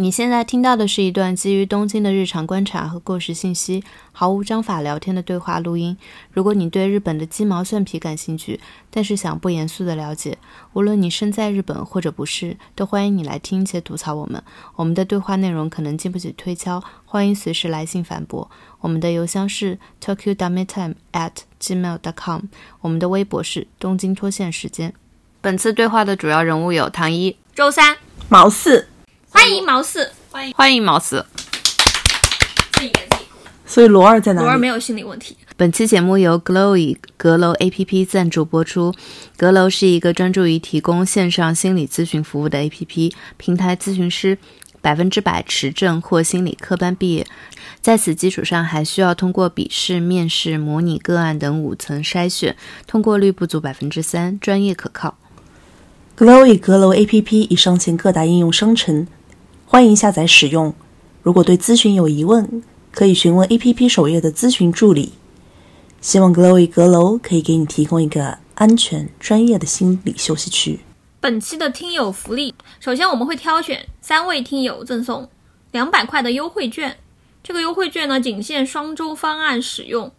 你现在听到的是一段基于东京的日常观察和过时信息，毫无章法聊天的对话录音。如果你对日本的鸡毛蒜皮感兴趣，但是想不严肃的了解，无论你身在日本或者不是，都欢迎你来听且吐槽我们。我们的对话内容可能经不起推敲，欢迎随时来信反驳。我们的邮箱是 tokyo dummy time at gmail dot com，我们的微博是东京脱线时间。本次对话的主要人物有唐一、周三、毛四。欢迎毛四，欢迎欢迎毛四。自己给自己。所以罗二在哪里？罗二没有心理问题。本期节目由 Glowy 阁楼 APP 赞助播出。阁楼是一个专注于提供线上心理咨询服务的 APP，平台咨询师百分之百持证或心理科班毕业，在此基础上还需要通过笔试、面试、模拟个案等五层筛选，通过率不足百分之三，专业可靠。Glowy 阁楼 APP 已上线各大应用商城，欢迎下载使用。如果对咨询有疑问，可以询问 APP 首页的咨询助理。希望 Glowy 阁楼可以给你提供一个安全、专业的心理休息区。本期的听友福利，首先我们会挑选三位听友赠送两百块的优惠券。这个优惠券呢，仅限双周方案使用。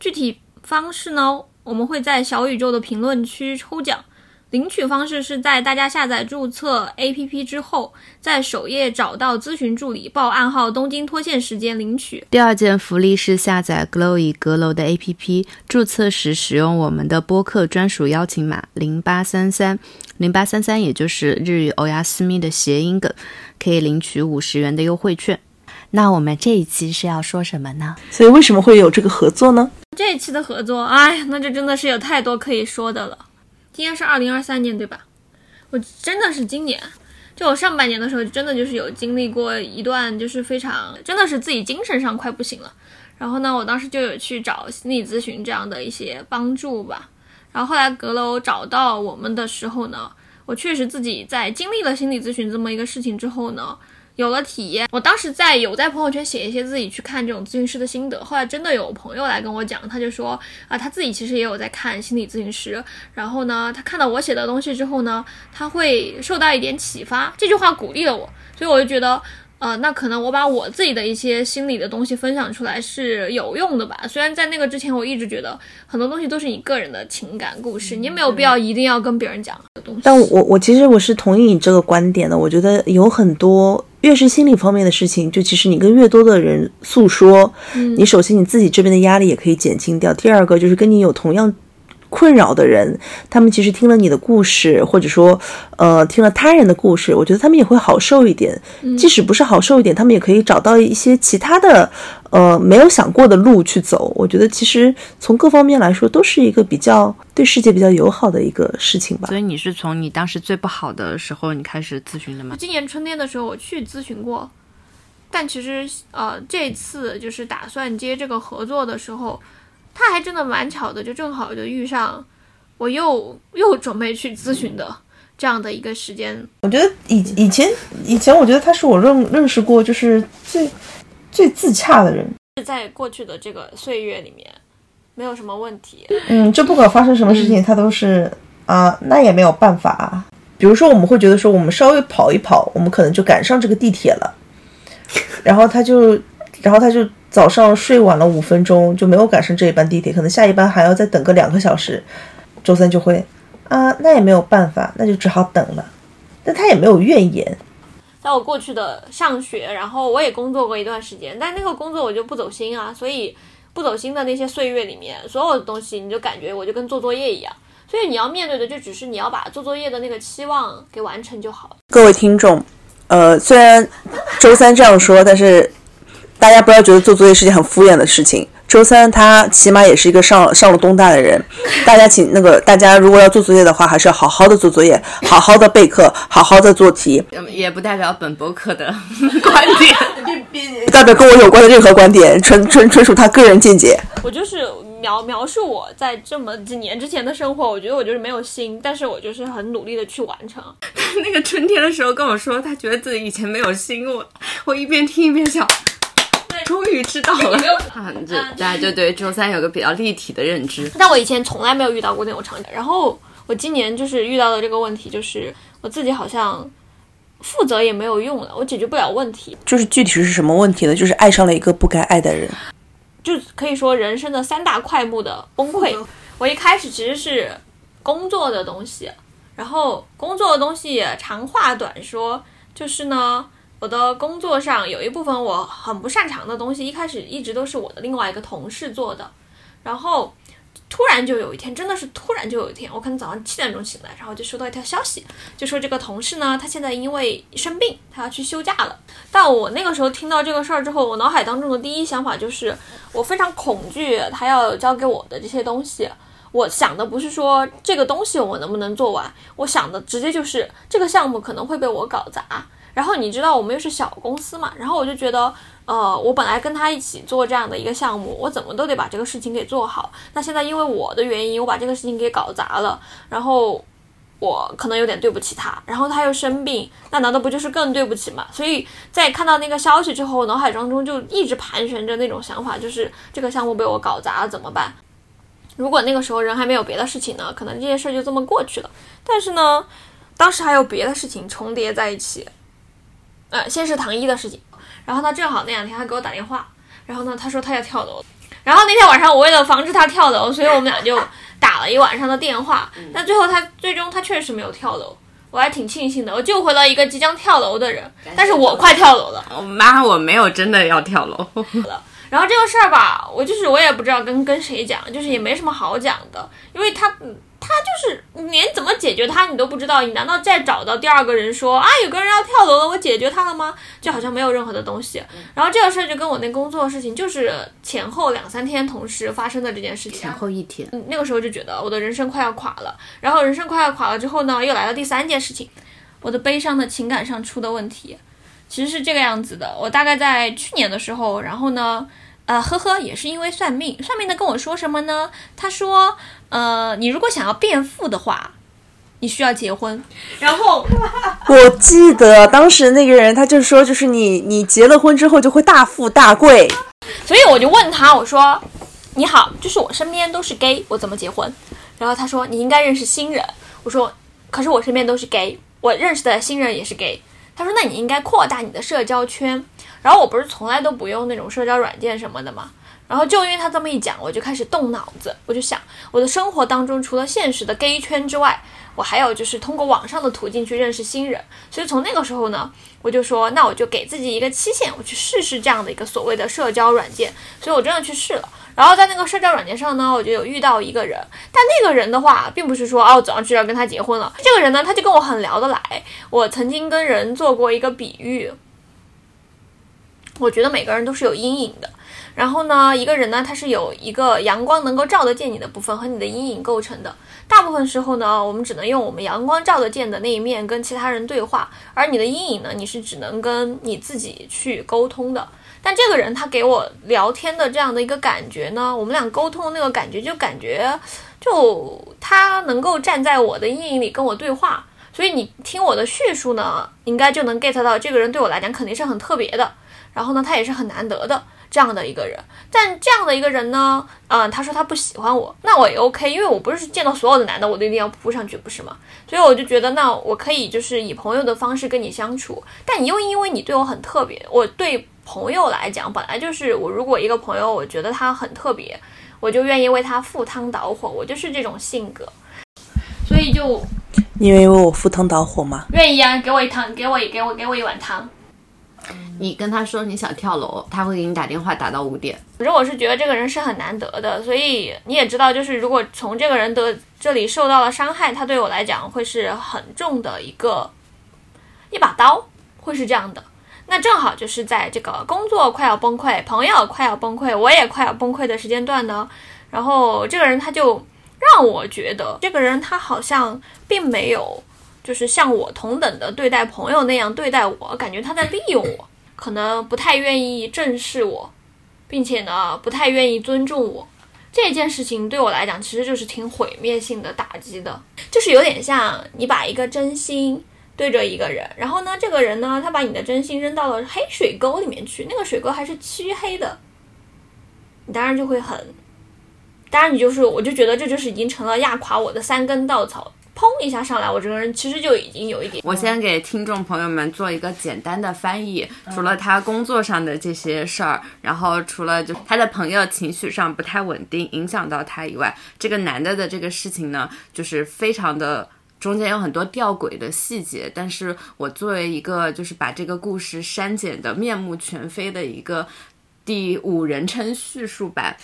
具体方式呢，我们会在小宇宙的评论区抽奖。领取方式是在大家下载注册 APP 之后，在首页找到咨询助理，报暗号“东京脱线时间”领取。第二件福利是下载 Glowy 阁楼的 APP，注册时使用我们的播客专属邀请码零八三三零八三三，也就是日语欧亚斯密的谐音梗，可以领取五十元的优惠券。那我们这一期是要说什么呢？所以为什么会有这个合作呢？这一期的合作，哎呀，那就真的是有太多可以说的了。今年是二零二三年，对吧？我真的是今年，就我上半年的时候，真的就是有经历过一段，就是非常，真的是自己精神上快不行了。然后呢，我当时就有去找心理咨询这样的一些帮助吧。然后后来阁楼找到我们的时候呢，我确实自己在经历了心理咨询这么一个事情之后呢。有了体验，我当时在有在朋友圈写一些自己去看这种咨询师的心得。后来真的有朋友来跟我讲，他就说啊，他自己其实也有在看心理咨询师。然后呢，他看到我写的东西之后呢，他会受到一点启发。这句话鼓励了我，所以我就觉得，呃，那可能我把我自己的一些心理的东西分享出来是有用的吧。虽然在那个之前，我一直觉得很多东西都是你个人的情感故事，你没有必要一定要跟别人讲的东西。但我我其实我是同意你这个观点的。我觉得有很多。越是心理方面的事情，就其实你跟越多的人诉说，嗯你首先你自己这边的压力也可以减轻掉。第二个就是跟你有同样困扰的人，他们其实听了你的故事，或者说呃听了他人的故事，我觉得他们也会好受一点。即使不是好受一点，他们也可以找到一些其他的呃没有想过的路去走。我觉得其实从各方面来说，都是一个比较对世界比较友好的一个事情吧。所以你是从你当时最不好的时候你开始咨询的吗？今年春天的时候我去咨询过，但其实呃这次就是打算接这个合作的时候，他还真的蛮巧的，就正好就遇上我又又准备去咨询的这样的一个时间。我觉得以以前以前，我觉得他是我认认识过就是最最自洽的人。在过去的这个岁月里面，没有什么问题。嗯，就不管发生什么事情，他都是啊，那也没有办法啊。比如说，我们会觉得说，我们稍微跑一跑，我们可能就赶上这个地铁了。然后他就，然后他就早上睡晚了五分钟，就没有赶上这一班地铁，可能下一班还要再等个两个小时。周三就会啊，那也没有办法，那就只好等了。但他也没有怨言。在我过去的上学，然后我也工作过一段时间，但那个工作我就不走心啊，所以不走心的那些岁月里面，所有的东西你就感觉我就跟做作业一样，所以你要面对的就只是你要把做作业的那个期望给完成就好了。各位听众，呃，虽然周三这样说，但是大家不要觉得做作业是件很敷衍的事情。周三他起码也是一个上上了东大的人，大家请那个大家如果要做作业的话，还是要好好的做作业，好好的备课，好好的做题，也不代表本博客的观点，不代表跟我有关的任何观点，纯纯纯属他个人见解。我就是描描述我在这么几年之前的生活，我觉得我就是没有心，但是我就是很努力的去完成。那个春天的时候跟我说，他觉得自己以前没有心，我我一边听一边想。终于知道了，大家就对周三有个比较立体的认知。但我以前从来没有遇到过那种场景，然后我今年就是遇到的这个问题，就是我自己好像负责也没有用了，我解决不了问题。就是具体是什么问题呢？就是爱上了一个不该爱的人。就可以说人生的三大块目的崩溃。我一开始其实是工作的东西，然后工作的东西长话短说，就是呢，我的工作上有一部分我很不擅长的东西，一开始一直都是我的另外一个同事做的，然后突然就有一天，真的是突然就有一天，我可能早上七点钟醒来，然后就收到一条消息，就说这个同事呢，他现在因为生病，他要去休假了。但我那个时候听到这个事儿之后，我脑海当中的第一想法就是，我非常恐惧他要交给我的这些东西。我想的不是说这个东西我能不能做完，我想的直接就是这个项目可能会被我搞砸。然后你知道我们又是小公司嘛，然后我就觉得，呃，我本来跟他一起做这样的一个项目，我怎么都得把这个事情给做好。那现在因为我的原因，我把这个事情给搞砸了，然后我可能有点对不起他，然后他又生病，那难道不就是更对不起吗？所以在看到那个消息之后，脑海当中就一直盘旋着那种想法，就是这个项目被我搞砸了怎么办？如果那个时候人还没有别的事情呢，可能这件事就这么过去了。但是呢，当时还有别的事情重叠在一起。呃，先是唐一的事情，然后他，正好那两天他给我打电话，然后呢，他说他要跳楼，然后那天晚上我为了防止他跳楼，所以我们俩就打了一晚上的电话。但最后他最终他确实没有跳楼，我还挺庆幸的，我救回了一个即将跳楼的人，但是我快跳楼了。我妈，我没有真的要跳楼。然后这个事儿吧，我就是我也不知道跟跟谁讲，就是也没什么好讲的，因为他他就是连怎么解决他你都不知道，你难道再找到第二个人说啊有个人要跳楼了，我解决他了吗？就好像没有任何的东西。然后这个事儿就跟我那工作的事情就是前后两三天同时发生的这件事情前。后一天，嗯，那个时候就觉得我的人生快要垮了，然后人生快要垮了之后呢，又来了第三件事情，我的悲伤的情感上出的问题，其实是这个样子的。我大概在去年的时候，然后呢，呃，呵呵，也是因为算命，算命的跟我说什么呢？他说，呃，你如果想要变富的话，你需要结婚，然后我记得当时那个人他就说，就是你你结了婚之后就会大富大贵。所以我就问他，我说：“你好，就是我身边都是 gay，我怎么结婚？”然后他说：“你应该认识新人。”我说：“可是我身边都是 gay，我认识的新人也是 gay。”他说：“那你应该扩大你的社交圈。”然后我不是从来都不用那种社交软件什么的嘛，然后就因为他这么一讲，我就开始动脑子，我就想，我的生活当中除了现实的 gay 圈之外，我还有就是通过网上的途径去认识新人。所以从那个时候呢，我就说，那我就给自己一个期限，我去试试这样的一个所谓的社交软件。所以我真的去试了。然后在那个社交软件上呢，我就有遇到一个人，但那个人的话，并不是说哦，早上就要跟他结婚了。这个人呢，他就跟我很聊得来。我曾经跟人做过一个比喻，我觉得每个人都是有阴影的。然后呢，一个人呢，他是有一个阳光能够照得见你的部分和你的阴影构成的。大部分时候呢，我们只能用我们阳光照得见的那一面跟其他人对话，而你的阴影呢，你是只能跟你自己去沟通的。但这个人他给我聊天的这样的一个感觉呢，我们俩沟通的那个感觉，就感觉就他能够站在我的阴影里跟我对话。所以你听我的叙述呢，应该就能 get 到这个人对我来讲肯定是很特别的，然后呢，他也是很难得的这样的一个人。但这样的一个人呢，嗯，他说他不喜欢我，那我也 OK，因为我不是见到所有的男的我都一定要扑上去，不是吗？所以我就觉得，那我可以就是以朋友的方式跟你相处，但你又因为你对我很特别，我对朋友来讲本来就是我如果一个朋友我觉得他很特别，我就愿意为他赴汤蹈火，我就是这种性格，所以就你愿意为我赴汤蹈火吗？愿意啊，给我一汤，给我给我给我一碗汤。你跟他说你想跳楼，他会给你打电话打到五点。反正我是觉得这个人是很难得的，所以你也知道，就是如果从这个人的这里受到了伤害，他对我来讲会是很重的一个一把刀，会是这样的。那正好就是在这个工作快要崩溃、朋友快要崩溃、我也快要崩溃的时间段呢，然后这个人他就让我觉得，这个人他好像并没有就是像我同等的对待朋友那样对待我，感觉他在利用我，可能不太愿意正视我，并且呢不太愿意尊重我。这件事情对我来讲，其实就是挺毁灭性的打击的，就是有点像你把一个真心对着一个人，然后呢，这个人呢，他把你的真心扔到了黑水沟里面去，那个水沟还是漆黑的，你当然就会很，当然你就是，我就觉得这就是已经成了压垮我的三根稻草，砰一下上来，我这个人其实就已经有一点。我先给听众朋友们做一个简单的翻译，除了他工作上的这些事儿，然后除了就他的朋友情绪上不太稳定，影响到他以外，这个男的的这个事情呢，就是非常的中间有很多吊诡的细节。但是我作为一个就是把这个故事删减的面目全非的一个第五人称叙述版。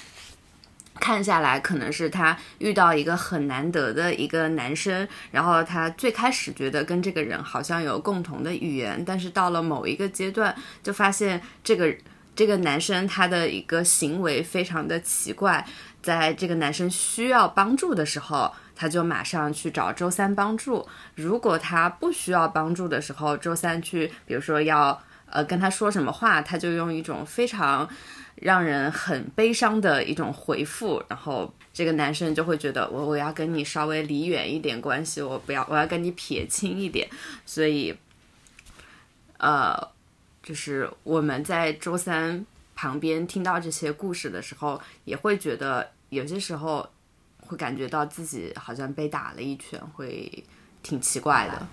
看下来，可能是他遇到一个很难得的一个男生，然后他最开始觉得跟这个人好像有共同的语言，但是到了某一个阶段，就发现这个这个男生他的一个行为非常的奇怪，在这个男生需要帮助的时候，他就马上去找周三帮助；如果他不需要帮助的时候，周三去，比如说要呃跟他说什么话，他就用一种非常。让人很悲伤的一种回复，然后这个男生就会觉得我我要跟你稍微离远一点关系，我不要我要跟你撇清一点，所以，呃，就是我们在周三旁边听到这些故事的时候，也会觉得有些时候会感觉到自己好像被打了一拳，会挺奇怪的，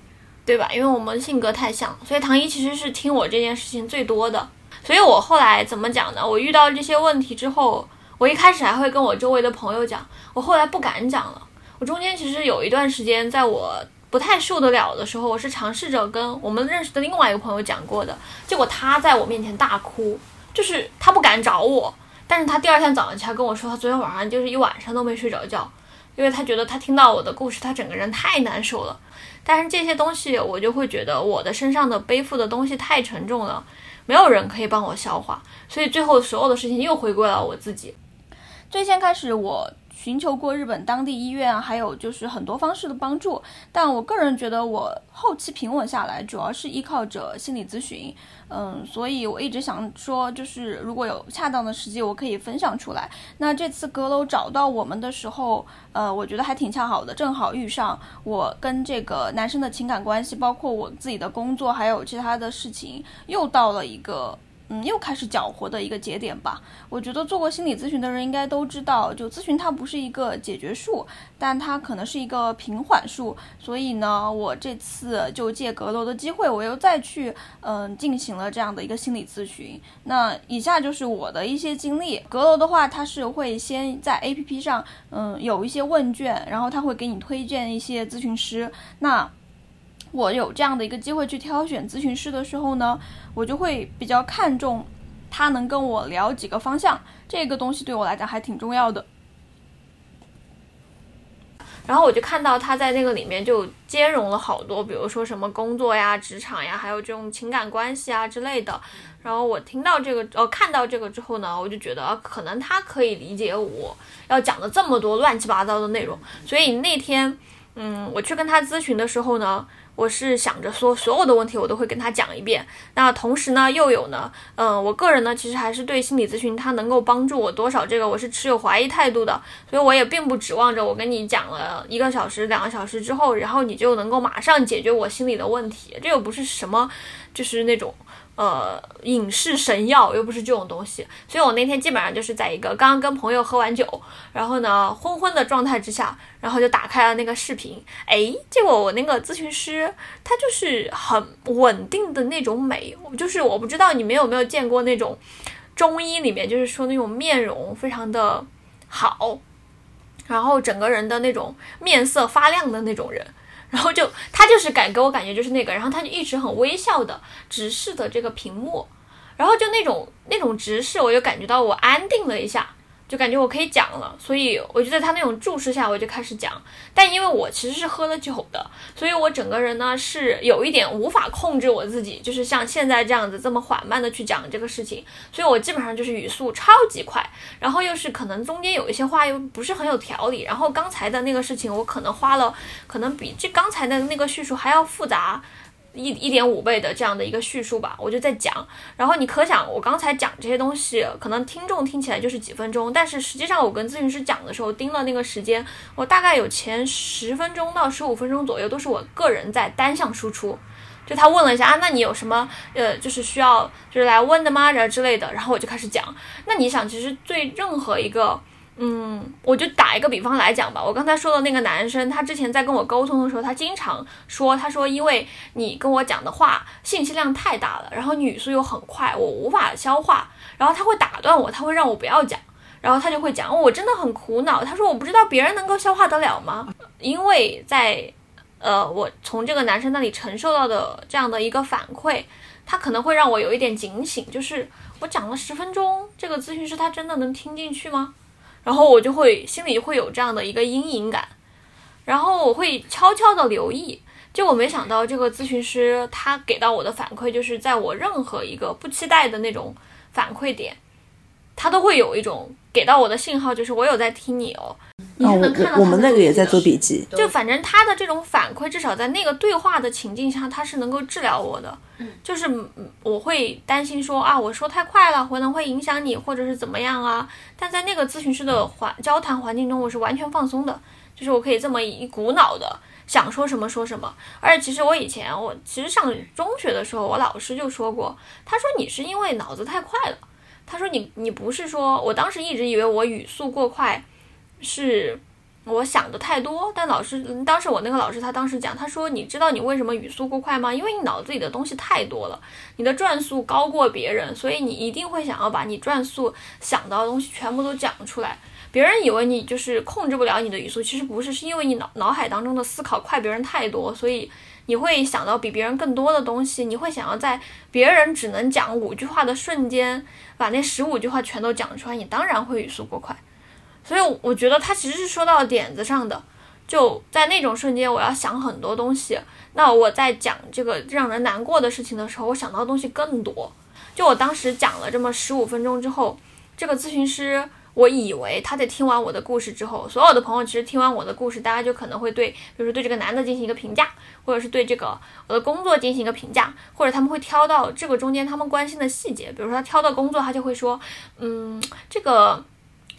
对吧？因为我们性格太像，所以唐一其实是听我这件事情最多的。所以我后来怎么讲呢？我遇到这些问题之后，我一开始还会跟我周围的朋友讲，我后来不敢讲了。我中间其实有一段时间，在我不太受得了的时候，我是尝试着跟我们认识的另外一个朋友讲过的，结果他在我面前大哭，就是他不敢找我，但是他第二天早上起来跟我说，他昨天晚上就是一晚上都没睡着觉，因为他觉得他听到我的故事，他整个人太难受了。但是这些东西，我就会觉得我的身上的背负的东西太沉重了。没有人可以帮我消化，所以最后所有的事情又回归了我自己。最先开始我。寻求过日本当地医院，还有就是很多方式的帮助，但我个人觉得我后期平稳下来，主要是依靠着心理咨询。嗯，所以我一直想说，就是如果有恰当的时机，我可以分享出来。那这次阁楼找到我们的时候，呃，我觉得还挺恰好的，正好遇上我跟这个男生的情感关系，包括我自己的工作，还有其他的事情，又到了一个。嗯，又开始搅和的一个节点吧。我觉得做过心理咨询的人应该都知道，就咨询它不是一个解决术，但它可能是一个平缓术。所以呢，我这次就借阁楼的机会，我又再去嗯进行了这样的一个心理咨询。那以下就是我的一些经历。阁楼的话，它是会先在 APP 上嗯有一些问卷，然后他会给你推荐一些咨询师。那我有这样的一个机会去挑选咨询师的时候呢，我就会比较看重他能跟我聊几个方向，这个东西对我来讲还挺重要的。然后我就看到他在那个里面就兼容了好多，比如说什么工作呀、职场呀，还有这种情感关系啊之类的。然后我听到这个，呃，看到这个之后呢，我就觉得可能他可以理解我要讲的这么多乱七八糟的内容。所以那天，嗯，我去跟他咨询的时候呢。我是想着说，所有的问题我都会跟他讲一遍。那同时呢，又有呢，嗯，我个人呢，其实还是对心理咨询它能够帮助我多少，这个我是持有怀疑态度的。所以我也并不指望着我跟你讲了一个小时、两个小时之后，然后你就能够马上解决我心里的问题。这又不是什么，就是那种。呃，影视神药又不是这种东西，所以我那天基本上就是在一个刚刚跟朋友喝完酒，然后呢昏昏的状态之下，然后就打开了那个视频，哎，结果我那个咨询师他就是很稳定的那种美，就是我不知道你们有没有见过那种中医里面就是说那种面容非常的好，然后整个人的那种面色发亮的那种人。然后就他就是感给我感觉就是那个，然后他就一直很微笑的直视的这个屏幕，然后就那种那种直视，我就感觉到我安定了一下。就感觉我可以讲了，所以我就在他那种注视下，我就开始讲。但因为我其实是喝了酒的，所以我整个人呢是有一点无法控制我自己，就是像现在这样子这么缓慢的去讲这个事情。所以我基本上就是语速超级快，然后又是可能中间有一些话又不是很有条理。然后刚才的那个事情，我可能花了，可能比这刚才的那个叙述还要复杂。一一点五倍的这样的一个叙述吧，我就在讲，然后你可想，我刚才讲这些东西，可能听众听起来就是几分钟，但是实际上我跟咨询师讲的时候盯了那个时间，我大概有前十分钟到十五分钟左右都是我个人在单向输出，就他问了一下啊，那你有什么呃，就是需要就是来问的吗？然后之类的，然后我就开始讲。那你想，其实对任何一个嗯，我就打一个比方来讲吧。我刚才说的那个男生，他之前在跟我沟通的时候，他经常说，他说因为你跟我讲的话信息量太大了，然后语速又很快，我无法消化，然后他会打断我，他会让我不要讲，然后他就会讲，我真的很苦恼。他说我不知道别人能够消化得了吗？因为在，呃，我从这个男生那里承受到的这样的一个反馈，他可能会让我有一点警醒，就是我讲了十分钟，这个咨询师他真的能听进去吗？然后我就会心里会有这样的一个阴影感，然后我会悄悄的留意。就我没想到这个咨询师他给到我的反馈，就是在我任何一个不期待的那种反馈点，他都会有一种给到我的信号，就是我有在听你哦。你是能看到我我们他的那个也在做笔笔记，就反正他的这种反馈，至少在那个对话的情境下，他是能够治疗我的。就是嗯我会担心说啊，我说太快了，可能会影响你，或者是怎么样啊。但在那个咨询师的环交谈环境中，我是完全放松的，就是我可以这么一股脑的想说什么说什么。而且其实我以前我其实上中学的时候，我老师就说过，他说你是因为脑子太快了。他说你你不是说，我当时一直以为我语速过快是我想的太多，但老师当时我那个老师他当时讲，他说你知道你为什么语速过快吗？因为你脑子里的东西太多了，你的转速高过别人，所以你一定会想要把你转速想到的东西全部都讲出来。别人以为你就是控制不了你的语速，其实不是，是因为你脑脑海当中的思考快别人太多，所以你会想到比别人更多的东西，你会想要在别人只能讲五句话的瞬间，把那十五句话全都讲出来，你当然会语速过快。所以我觉得他其实是说到点子上的，就在那种瞬间，我要想很多东西。那我在讲这个让人难过的事情的时候，我想到的东西更多。就我当时讲了这么十五分钟之后，这个咨询师，我以为他在听完我的故事之后，所有的朋友其实听完我的故事，大家就可能会对，比如说对这个男的进行一个评价，或者是对这个我的工作进行一个评价，或者他们会挑到这个中间他们关心的细节，比如说他挑到工作，他就会说，嗯，这个。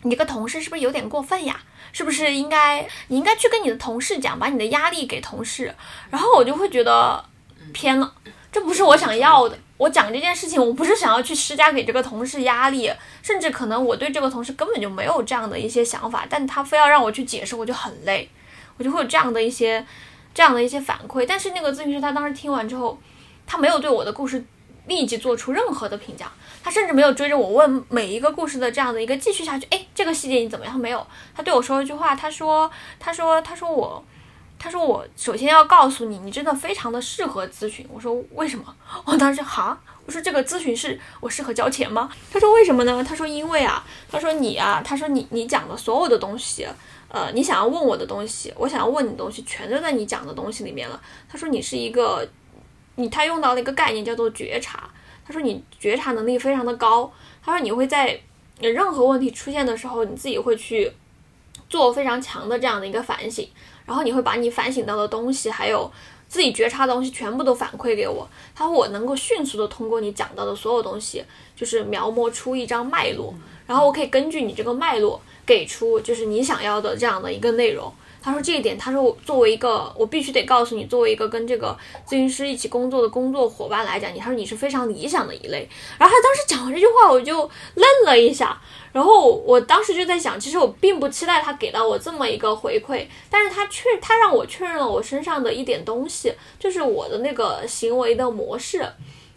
你这个同事是不是有点过分呀？是不是应该你应该去跟你的同事讲，把你的压力给同事？然后我就会觉得偏了，这不是我想要的。我讲这件事情，我不是想要去施加给这个同事压力，甚至可能我对这个同事根本就没有这样的一些想法，但他非要让我去解释，我就很累，我就会有这样的一些这样的一些反馈。但是那个咨询师他当时听完之后，他没有对我的故事立即做出任何的评价。他甚至没有追着我问每一个故事的这样的一个继续下去，哎，这个细节你怎么样？没有，他对我说了一句话，他说，他说，他说我，他说我首先要告诉你，你真的非常的适合咨询。我说为什么？我当时哈，我说这个咨询是我适合交钱吗？他说为什么呢？他说因为啊，他说你啊，他说你你讲的所有的东西，呃，你想要问我的东西，我想要问你的东西，全都在你讲的东西里面了。他说你是一个，你他用到了一个概念叫做觉察。他说你觉察能力非常的高，他说你会在任何问题出现的时候，你自己会去做非常强的这样的一个反省，然后你会把你反省到的东西，还有自己觉察的东西全部都反馈给我。他说我能够迅速的通过你讲到的所有东西，就是描摹出一张脉络，然后我可以根据你这个脉络给出就是你想要的这样的一个内容。他说这一点，他说我作为一个，我必须得告诉你，作为一个跟这个咨询师一起工作的工作伙伴来讲，你他说你是非常理想的一类。然后他当时讲完这句话，我就愣了一下，然后我当时就在想，其实我并不期待他给到我这么一个回馈，但是他确他让我确认了我身上的一点东西，就是我的那个行为的模式，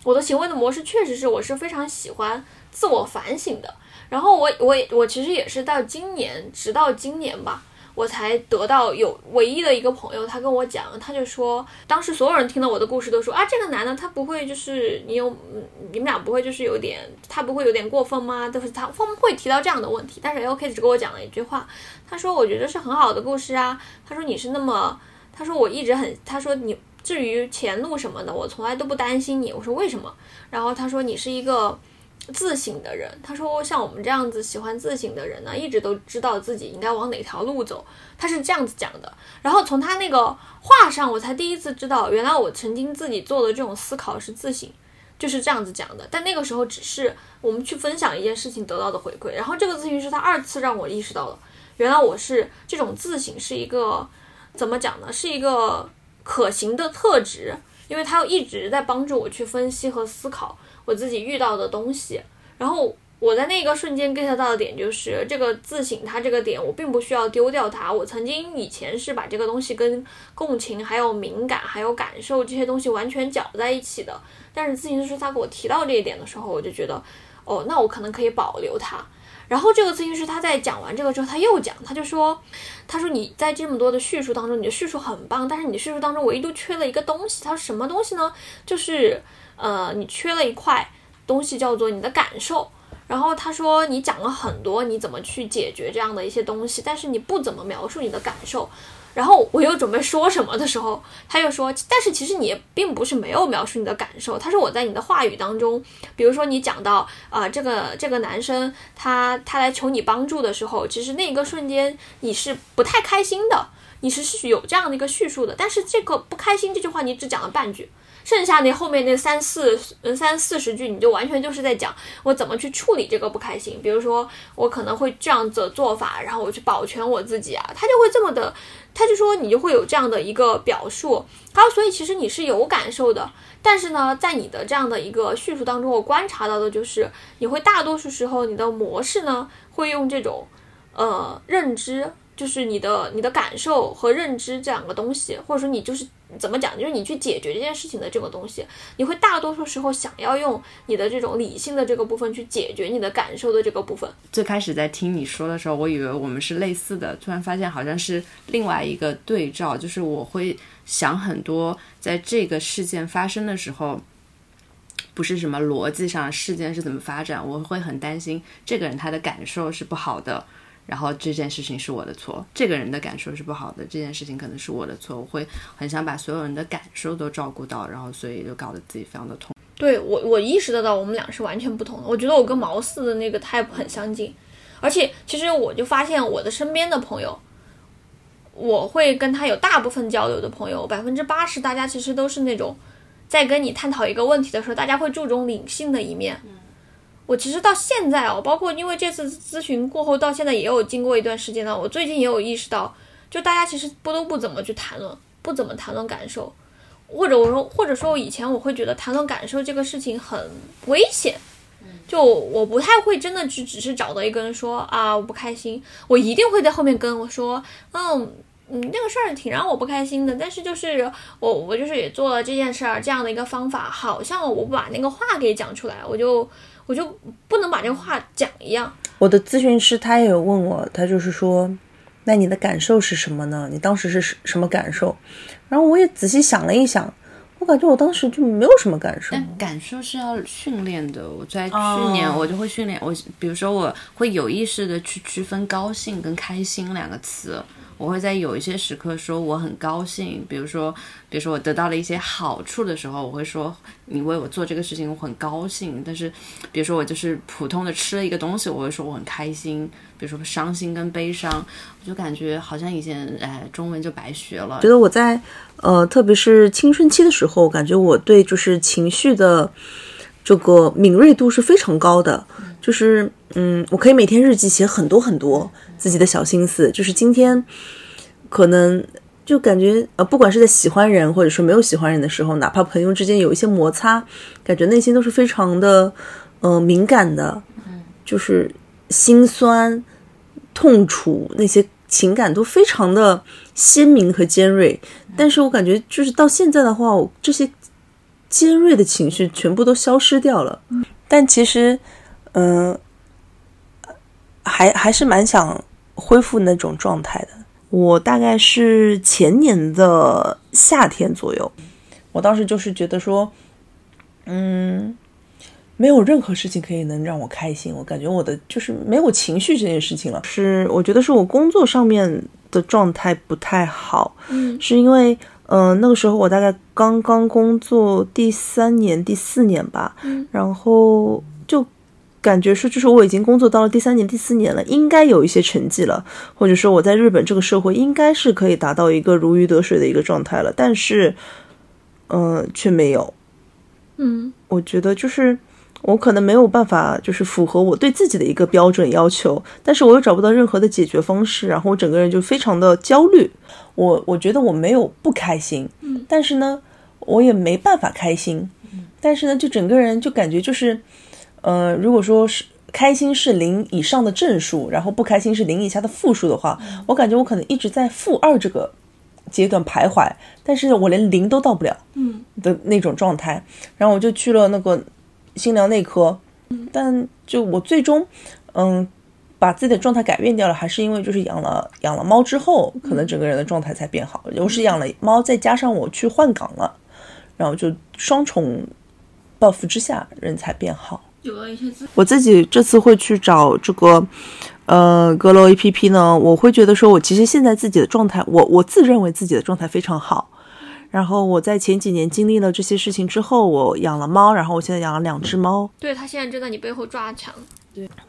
我的行为的模式确实是我是非常喜欢自我反省的。然后我我我其实也是到今年，直到今年吧。我才得到有唯一的一个朋友，他跟我讲，他就说，当时所有人听了我的故事都说啊，这个男的他不会就是你有，你们俩不会就是有点，他不会有点过分吗？都是他他们会提到这样的问题，但是 L K 只跟我讲了一句话，他说我觉得是很好的故事啊，他说你是那么，他说我一直很，他说你至于前路什么的，我从来都不担心你，我说为什么？然后他说你是一个。自省的人，他说像我们这样子喜欢自省的人呢，一直都知道自己应该往哪条路走。他是这样子讲的。然后从他那个话上，我才第一次知道，原来我曾经自己做的这种思考是自省，就是这样子讲的。但那个时候只是我们去分享一件事情得到的回馈。然后这个咨询师他二次让我意识到了，原来我是这种自省是一个怎么讲呢？是一个可行的特质，因为他一直在帮助我去分析和思考。我自己遇到的东西，然后我在那个瞬间 get 到的点就是这个自省，它这个点我并不需要丢掉它。我曾经以前是把这个东西跟共情、还有敏感、还有感受这些东西完全搅在一起的。但是咨询师他给我提到这一点的时候，我就觉得，哦，那我可能可以保留它。然后这个咨询师他在讲完这个之后，他又讲，他就说，他说你在这么多的叙述当中，你的叙述很棒，但是你的叙述当中唯独缺了一个东西。他说什么东西呢？就是呃，你缺了一块东西，叫做你的感受。然后他说，你讲了很多，你怎么去解决这样的一些东西，但是你不怎么描述你的感受。然后我又准备说什么的时候，他又说，但是其实你并不是没有描述你的感受。他说我在你的话语当中，比如说你讲到啊，这个这个男生他他来求你帮助的时候，其实那一个瞬间你是不太开心的，你是是有这样的一个叙述的。但是这个不开心这句话你只讲了半句。剩下那后面那三四嗯三四十句，你就完全就是在讲我怎么去处理这个不开心。比如说我可能会这样子做法，然后我去保全我自己啊，他就会这么的，他就说你就会有这样的一个表述。他说，所以其实你是有感受的，但是呢，在你的这样的一个叙述当中，我观察到的就是你会大多数时候你的模式呢会用这种呃认知。就是你的你的感受和认知这两个东西，或者说你就是怎么讲，就是你去解决这件事情的这个东西，你会大多数时候想要用你的这种理性的这个部分去解决你的感受的这个部分。最开始在听你说的时候，我以为我们是类似的，突然发现好像是另外一个对照，就是我会想很多，在这个事件发生的时候，不是什么逻辑上事件是怎么发展，我会很担心这个人他的感受是不好的。然后这件事情是我的错，这个人的感受是不好的，这件事情可能是我的错，我会很想把所有人的感受都照顾到，然后所以就搞得自己非常的痛。对我，我意识得到我们俩是完全不同的。我觉得我跟毛四的那个 type 很相近，而且其实我就发现我的身边的朋友，我会跟他有大部分交流的朋友，百分之八十大家其实都是那种在跟你探讨一个问题的时候，大家会注重理性的一面。我其实到现在哦，包括因为这次咨询过后，到现在也有经过一段时间了。我最近也有意识到，就大家其实不都不怎么去谈论，不怎么谈论感受，或者我说，或者说我以前我会觉得谈论感受这个事情很危险，就我不太会真的去只是找到一个人说啊我不开心，我一定会在后面跟我说，嗯嗯那个事儿挺让我不开心的，但是就是我我就是也做了这件事儿这样的一个方法，好像我不把那个话给讲出来，我就。我就不能把这个话讲一样。我的咨询师他也有问我，他就是说，那你的感受是什么呢？你当时是什么感受？然后我也仔细想了一想，我感觉我当时就没有什么感受。但感受是要训练的。我在去年我就会训练我，比如说我会有意识的去区分高兴跟开心两个词。我会在有一些时刻说我很高兴，比如说，比如说我得到了一些好处的时候，我会说你为我做这个事情我很高兴。但是，比如说我就是普通的吃了一个东西，我会说我很开心。比如说伤心跟悲伤，我就感觉好像以前哎中文就白学了。觉得我在呃特别是青春期的时候，感觉我对就是情绪的这个敏锐度是非常高的。就是嗯，我可以每天日记写很多很多自己的小心思。就是今天可能就感觉呃，不管是在喜欢人或者说没有喜欢人的时候，哪怕朋友之间有一些摩擦，感觉内心都是非常的呃敏感的，就是心酸、痛楚那些情感都非常的鲜明和尖锐。但是我感觉就是到现在的话，我这些尖锐的情绪全部都消失掉了。但其实。嗯，还还是蛮想恢复那种状态的。我大概是前年的夏天左右，我当时就是觉得说，嗯，没有任何事情可以能让我开心。我感觉我的就是没有情绪这件事情了。是我觉得是我工作上面的状态不太好。嗯，是因为嗯那个时候我大概刚刚工作第三年、第四年吧。嗯，然后就。感觉说，就是我已经工作到了第三年、第四年了，应该有一些成绩了，或者说我在日本这个社会应该是可以达到一个如鱼得水的一个状态了，但是，嗯，却没有。嗯，我觉得就是我可能没有办法，就是符合我对自己的一个标准要求，但是我又找不到任何的解决方式，然后我整个人就非常的焦虑。我我觉得我没有不开心，嗯，但是呢，我也没办法开心，但是呢，就整个人就感觉就是。呃，如果说是开心是零以上的正数，然后不开心是零以下的负数的话，我感觉我可能一直在负二这个阶段徘徊，但是我连零都到不了，嗯的那种状态。然后我就去了那个心疗内科，但就我最终，嗯。把自己的状态改变掉了，还是因为就是养了养了猫之后，可能整个人的状态才变好。我是养了猫，再加上我去换岗了，然后就双重 buff 之下，人才变好。有了一些资，我自己这次会去找这个呃阁楼 A P P 呢，我会觉得说我其实现在自己的状态，我我自认为自己的状态非常好。然后我在前几年经历了这些事情之后，我养了猫，然后我现在养了两只猫。对它现在正在你背后抓墙。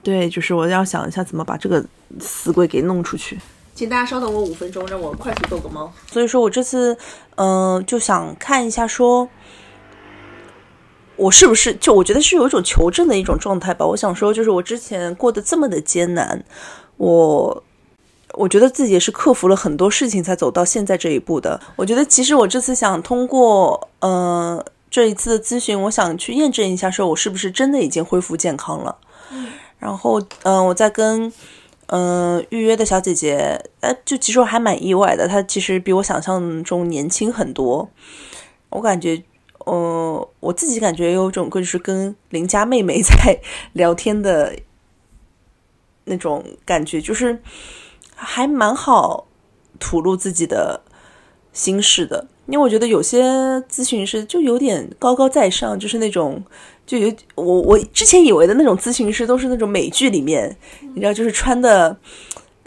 对，就是我要想一下怎么把这个死鬼给弄出去。请大家稍等我五分钟，让我快速逗个猫。所以说我这次，嗯、就想看一下说。我是不是就我觉得是有一种求证的一种状态吧？我想说，就是我之前过得这么的艰难，我我觉得自己也是克服了很多事情才走到现在这一步的。我觉得其实我这次想通过呃这一次的咨询，我想去验证一下，说我是不是真的已经恢复健康了。然后嗯、我在跟嗯、预约的小姐姐，呃，就其实我还蛮意外的，她其实比我想象中年轻很多。我感觉，呃，我自己感觉有种就是跟邻家妹妹 在聊天的那种感觉，就是还蛮好吐露自己的心事的。因为我觉得有些咨询师就有点高高在上，就是那种就有我我之前以为的那种咨询师都是那种美剧里面，你知道，就是穿的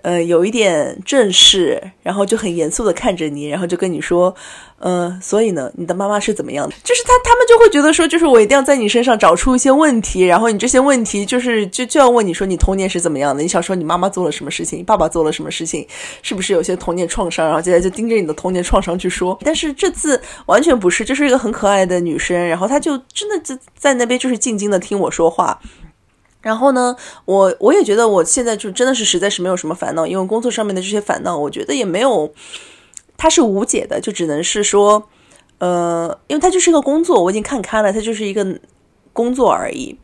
呃有一点正式，然后就很严肃的看着你，然后就跟你说，呃，所以呢，你的妈妈是怎么样的？就是他他们就会觉得说，就是我一定要在你身上找出一些问题，然后你这些问题就是就就要问你说你童年是怎么样的？你小时候你妈妈做了什么事情？你爸爸做了什么事情？是不是有些童年创伤？然后接下来就盯着你的童年创伤去说。但是这次完全不是，就是一个很可爱的女生，然后她就真的就在那边就是静静的听我说话。然后呢，我我也觉得我现在就真的是实在是没有什么烦恼，因为工作上面的这些烦恼，我觉得也没有，它是无解的，就只能是说，呃，因为它就是一个工作，我已经看开了，它就是一个工作而已。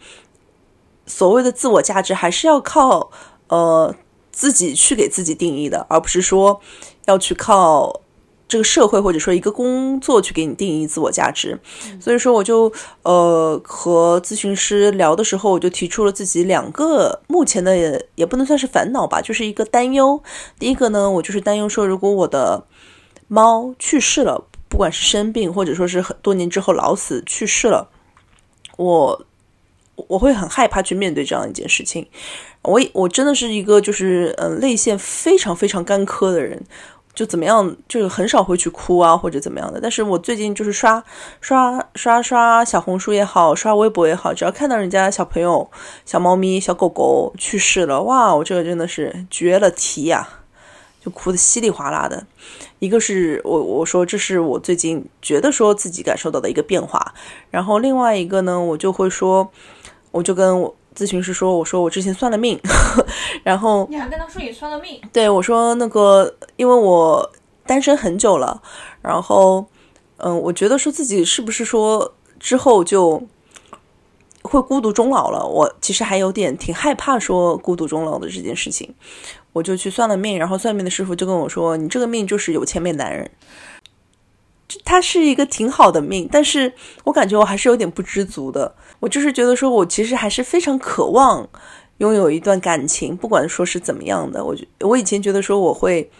所谓的自我价值，还是要靠呃自己去给自己定义的，而不是说要去靠这个社会或者说一个工作去给你定义自我价值。所以说，我就呃和咨询师聊的时候，我就提出了自己两个目前的也也不能算是烦恼吧，就是一个担忧。第一个呢，我就是担忧说，如果我的猫去世了，不管是生病或者说是很多年之后老死去世了，我我会很害怕去面对这样一件事情。我我真的是一个就是嗯、呃泪腺非常非常干涸的人，就怎么样就是很少会去哭啊或者怎么样的。但是我最近就是刷刷刷刷小红书也好，刷微博也好，只要看到人家小朋友、小猫咪、小狗狗去世了，哇，我这个真的是绝了题呀、就哭得稀里哗啦的。一个是我我说这是我最近觉得说自己感受到的一个变化，然后另外一个呢，我就会说，我就跟我咨询师说，我说我之前算了命，然后你还跟他说你算了命，对我说那个，因为我单身很久了，然后嗯，我觉得说自己是不是说之后就会孤独终老了，我其实还有点挺害怕说孤独终老的这件事情，我就去算了命，然后算命的师傅就跟我说，你这个命就是有钱没男人。就他是一个挺好的命，但是我感觉我还是有点不知足的。我就是觉得说，我其实还是非常渴望拥有一段感情，不管说是怎么样的。我觉我以前觉得说我会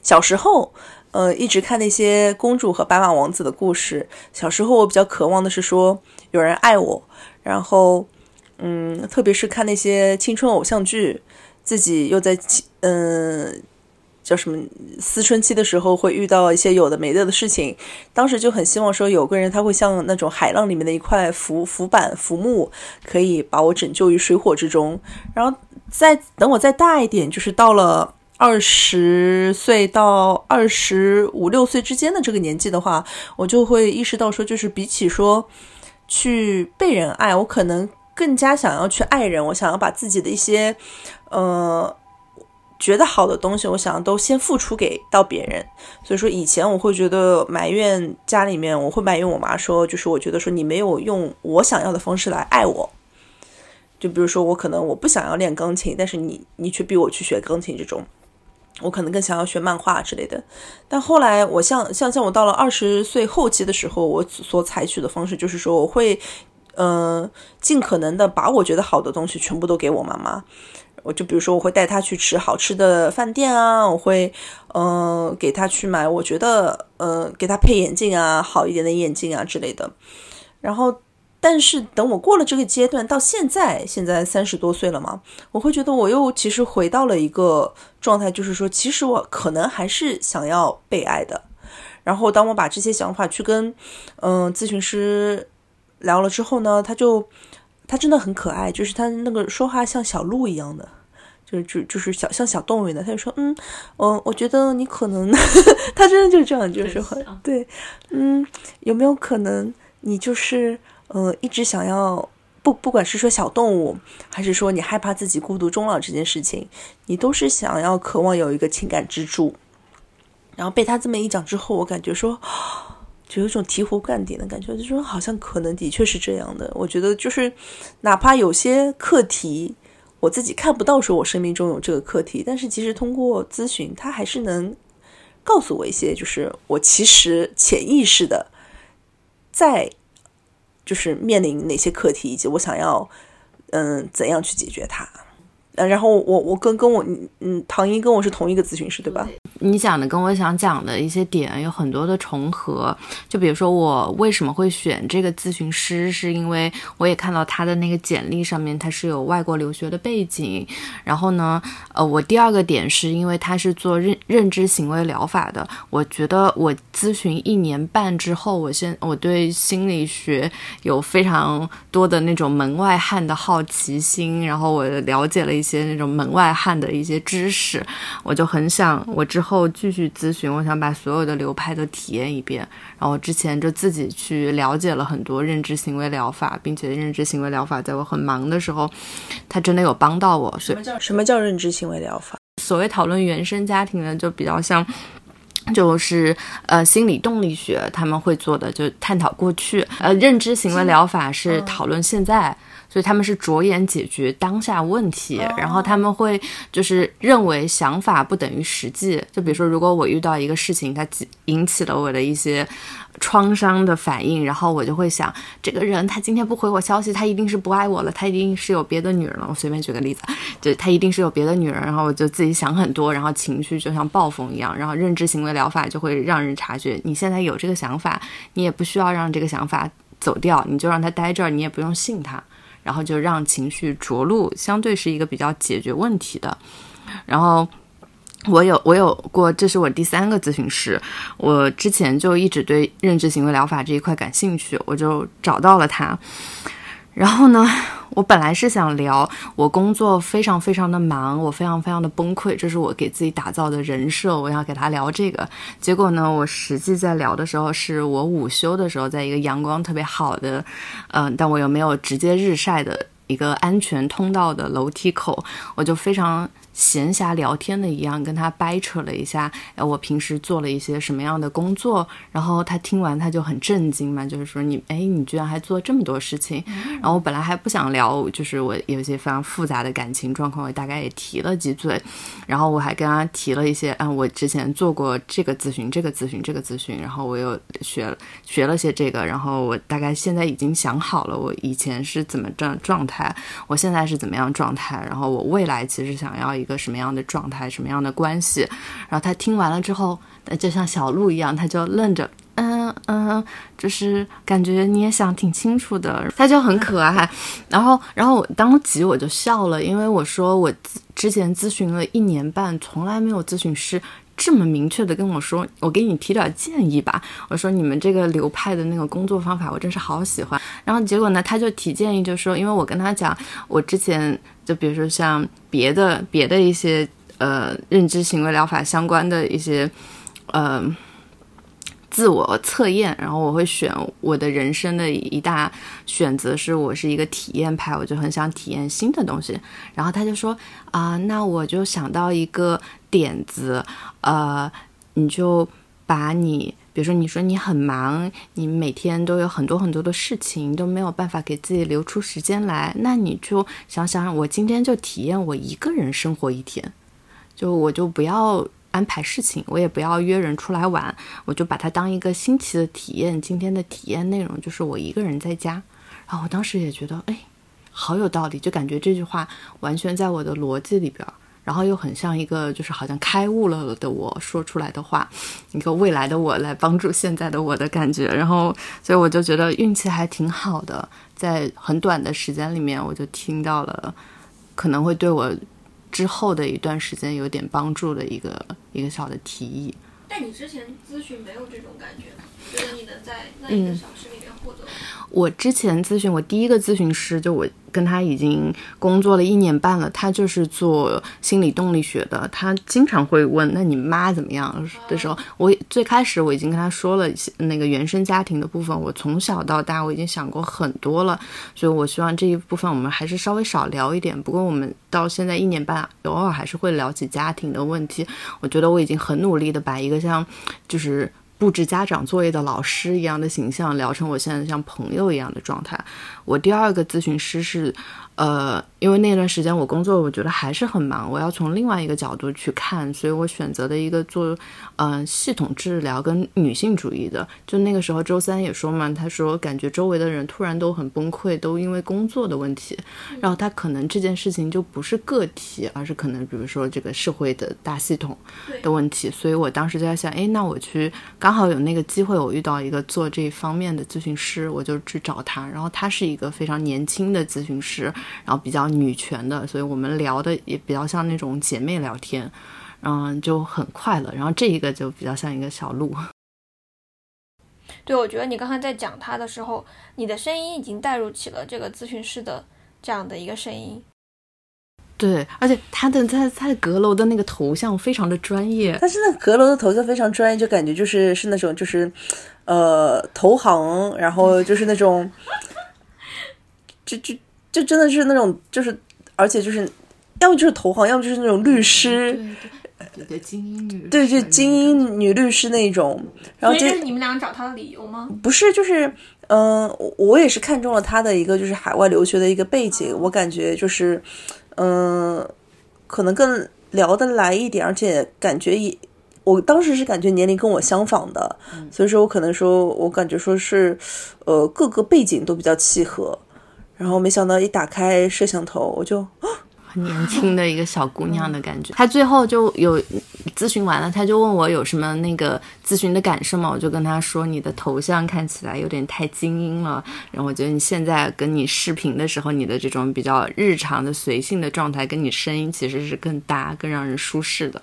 小时候，呃，一直看那些公主和白马王子的故事。小时候我比较渴望的是说有人爱我，然后嗯，特别是看那些青春偶像剧，自己又在嗯。叫什么？思春期的时候会遇到一些有的没的的事情，当时就很希望说有个人他会像那种海浪里面的一块浮浮板浮木，可以把我拯救于水火之中。然后再等我再大一点，就是到了二十岁到二十五六岁之间的这个年纪的话，我就会意识到说，就是比起说去被人爱，我可能更加想要去爱人，我想要把自己的一些呃。觉得好的东西，我想都先付出给到别人。所以说，以前我会觉得埋怨家里面，我会埋怨我妈说，就是我觉得说你没有用我想要的方式来爱我，就比如说我可能我不想要练钢琴，但是你你却逼我去学钢琴这种，我可能更想要学漫画之类的。但后来我像像像我到了二十岁后期的时候，我所采取的方式就是说我会。嗯，尽可能的把我觉得好的东西全部都给我妈妈。我就比如说，我会带他去吃好吃的饭店啊，我会，嗯，给他去买我觉得，呃，给他配眼镜啊，好一点的眼镜啊之类的。然后，但是等我过了这个阶段，到现在，现在三十多岁了嘛，我会觉得我又其实回到了一个状态，就是说，其实我可能还是想要被爱的。然后，当我把这些想法去跟，嗯，咨询师。聊了之后呢，他就他真的很可爱，就是他那个说话像小鹿一样的，就是就就是小像小动物一样的。他就说，嗯，我我觉得你可能，他真的就这样，就是很对，嗯，有没有可能你就是呃一直想要不不管是说小动物，还是说你害怕自己孤独终老这件事情，你都是想要渴望有一个情感支柱。然后被他这么一讲之后，我感觉说。就有种醍醐灌顶的感觉，就说好像可能的确是这样的。我觉得就是，哪怕有些课题我自己看不到，说我生命中有这个课题，但是其实通过咨询，他还是能告诉我一些，就是我其实潜意识的在就是面临哪些课题，以及我想要嗯怎样去解决它。呃，然后我我跟跟我嗯唐英跟我是同一个咨询师，对吧？你讲的跟我想讲的一些点有很多的重合，就比如说我为什么会选这个咨询师，是因为我也看到他的那个简历上面他是有外国留学的背景。然后呢，呃，我第二个点是因为他是做认认知行为疗法的，我觉得我咨询一年半之后，我现我对心理学有非常多的那种门外汉的好奇心，然后我了解了一些那种门外汉的一些知识，我就很想我之后。继续咨询，我想把所有的流派都体验一遍。然后之前就自己去了解了很多认知行为疗法，并且认知行为疗法在我很忙的时候，它真的有帮到我。什么叫什么叫认知行为疗法？所谓讨论原生家庭呢，就比较像，就是呃心理动力学他们会做的，就探讨过去。呃，认知行为疗法是讨论现在。所以他们是着眼解决当下问题，然后他们会就是认为想法不等于实际。就比如说，如果我遇到一个事情，它引起了我的一些创伤的反应，然后我就会想，这个人他今天不回我消息，他一定是不爱我了，他一定是有别的女人了。我随便举个例子，就他一定是有别的女人，然后我就自己想很多，然后情绪就像暴风一样。然后认知行为疗法就会让人察觉，你现在有这个想法，你也不需要让这个想法走掉，你就让他待这儿，你也不用信他。然后就让情绪着陆，相对是一个比较解决问题的。然后我有我有过，这是我第三个咨询师。我之前就一直对认知行为疗法这一块感兴趣，我就找到了他。然后呢，我本来是想聊我工作非常非常的忙，我非常非常的崩溃，这是我给自己打造的人设，我要给他聊这个。结果呢，我实际在聊的时候，是我午休的时候，在一个阳光特别好的，嗯，但我又没有直接日晒的一个安全通道的楼梯口，我就非常。闲暇聊天的一样，跟他掰扯了一下，哎，我平时做了一些什么样的工作？然后他听完他就很震惊嘛，就是说你，哎，你居然还做这么多事情。然后我本来还不想聊，就是我有一些非常复杂的感情状况，我大概也提了几嘴。然后我还跟他提了一些，嗯，我之前做过这个咨询，这个咨询，这个咨询，然后我又学学了些这个，然后我大概现在已经想好了，我以前是怎么状状态，我现在是怎么样状态，然后我未来其实想要。一个什么样的状态，什么样的关系？然后他听完了之后，就像小鹿一样，他就愣着，嗯嗯，就是感觉你也想挺清楚的，他就很可爱。然后，然后我当即我就笑了，因为我说我之前咨询了一年半，从来没有咨询师这么明确的跟我说，我给你提点建议吧。我说你们这个流派的那个工作方法，我真是好喜欢。然后结果呢，他就提建议，就说因为我跟他讲，我之前。就比如说像别的别的一些呃认知行为疗法相关的一些呃自我测验，然后我会选我的人生的一大选择是我是一个体验派，我就很想体验新的东西。然后他就说啊，那我就想到一个点子，呃，你就把你比如说你说你很忙，你每天都有很多很多的事情，都没有办法给自己留出时间来，那你就想想，我今天就体验我一个人生活一天，就我就不要安排事情，我也不要约人出来玩，我就把它当一个新奇的体验。今天的体验内容就是我一个人在家。然后我当时也觉得，哎，好有道理，就感觉这句话完全在我的逻辑里边。然后又很像一个，就是好像开悟了的我说出来的话，一个未来的我来帮助现在的我的感觉。然后，所以我就觉得运气还挺好的，在很短的时间里面，我就听到了可能会对我之后的一段时间有点帮助的一个一个小的提议。但你之前咨询没有这种感觉？觉得你能在那一个小时里面获得？我之前咨询我第一个咨询师，就我。跟他已经工作了一年半了，他就是做心理动力学的。他经常会问：“那你妈怎么样？”的时候，我最开始我已经跟他说了那个原生家庭的部分。我从小到大我已经想过很多了，所以我希望这一部分我们还是稍微少聊一点。不过我们到现在一年半，偶尔还是会聊起家庭的问题。我觉得我已经很努力的把一个像就是布置家长作业的老师一样的形象聊成我现在像朋友一样的状态。我第二个咨询师是。呃，因为那段时间我工作，我觉得还是很忙，我要从另外一个角度去看，所以我选择了一个做，嗯，系统治疗跟女性主义的。就那个时候，周三也说嘛，他说感觉周围的人突然都很崩溃，都因为工作的问题，然后他可能这件事情就不是个体，而是可能比如说这个社会的大系统的问题。所以我当时就在想，哎，那我去刚好有那个机会，我遇到一个做这方面的咨询师，我就去找他，然后他是一个非常年轻的咨询师。然后比较女权的，所以我们聊的也比较像那种姐妹聊天，嗯，就很快乐。然后这一个就比较像一个小鹿。对，我觉得你刚才在讲他的时候，你的声音已经带入起了这个咨询师的这样的一个声音。对，而且他的他他的阁楼的那个头像非常的专业。他是那阁楼的头像非常专业，就感觉就是是那种就是，呃，投行，然后就是那种，就就。就真的是那种，就是，而且就是，要么就是投行，要么就是那种律师，对对，精英女，对，就精英女律师那种。然后这是你们俩找他的理由吗？不是，就是，嗯，我也是看中了他的一个就是海外留学的一个背景，我感觉就是，嗯，可能更聊得来一点，而且感觉也，我当时是感觉年龄跟我相仿的，所以说我可能说，我感觉说是，呃，各个背景都比较契合。然后没想到一打开摄像头，我就啊很年轻的一个小姑娘的感觉。她最后就有咨询完了，她就问我有什么那个咨询的感受嘛？我就跟她说，你的头像看起来有点太精英了。然后我觉得你现在跟你视频的时候，你的这种比较日常的随性的状态，跟你声音其实是更搭、更让人舒适的。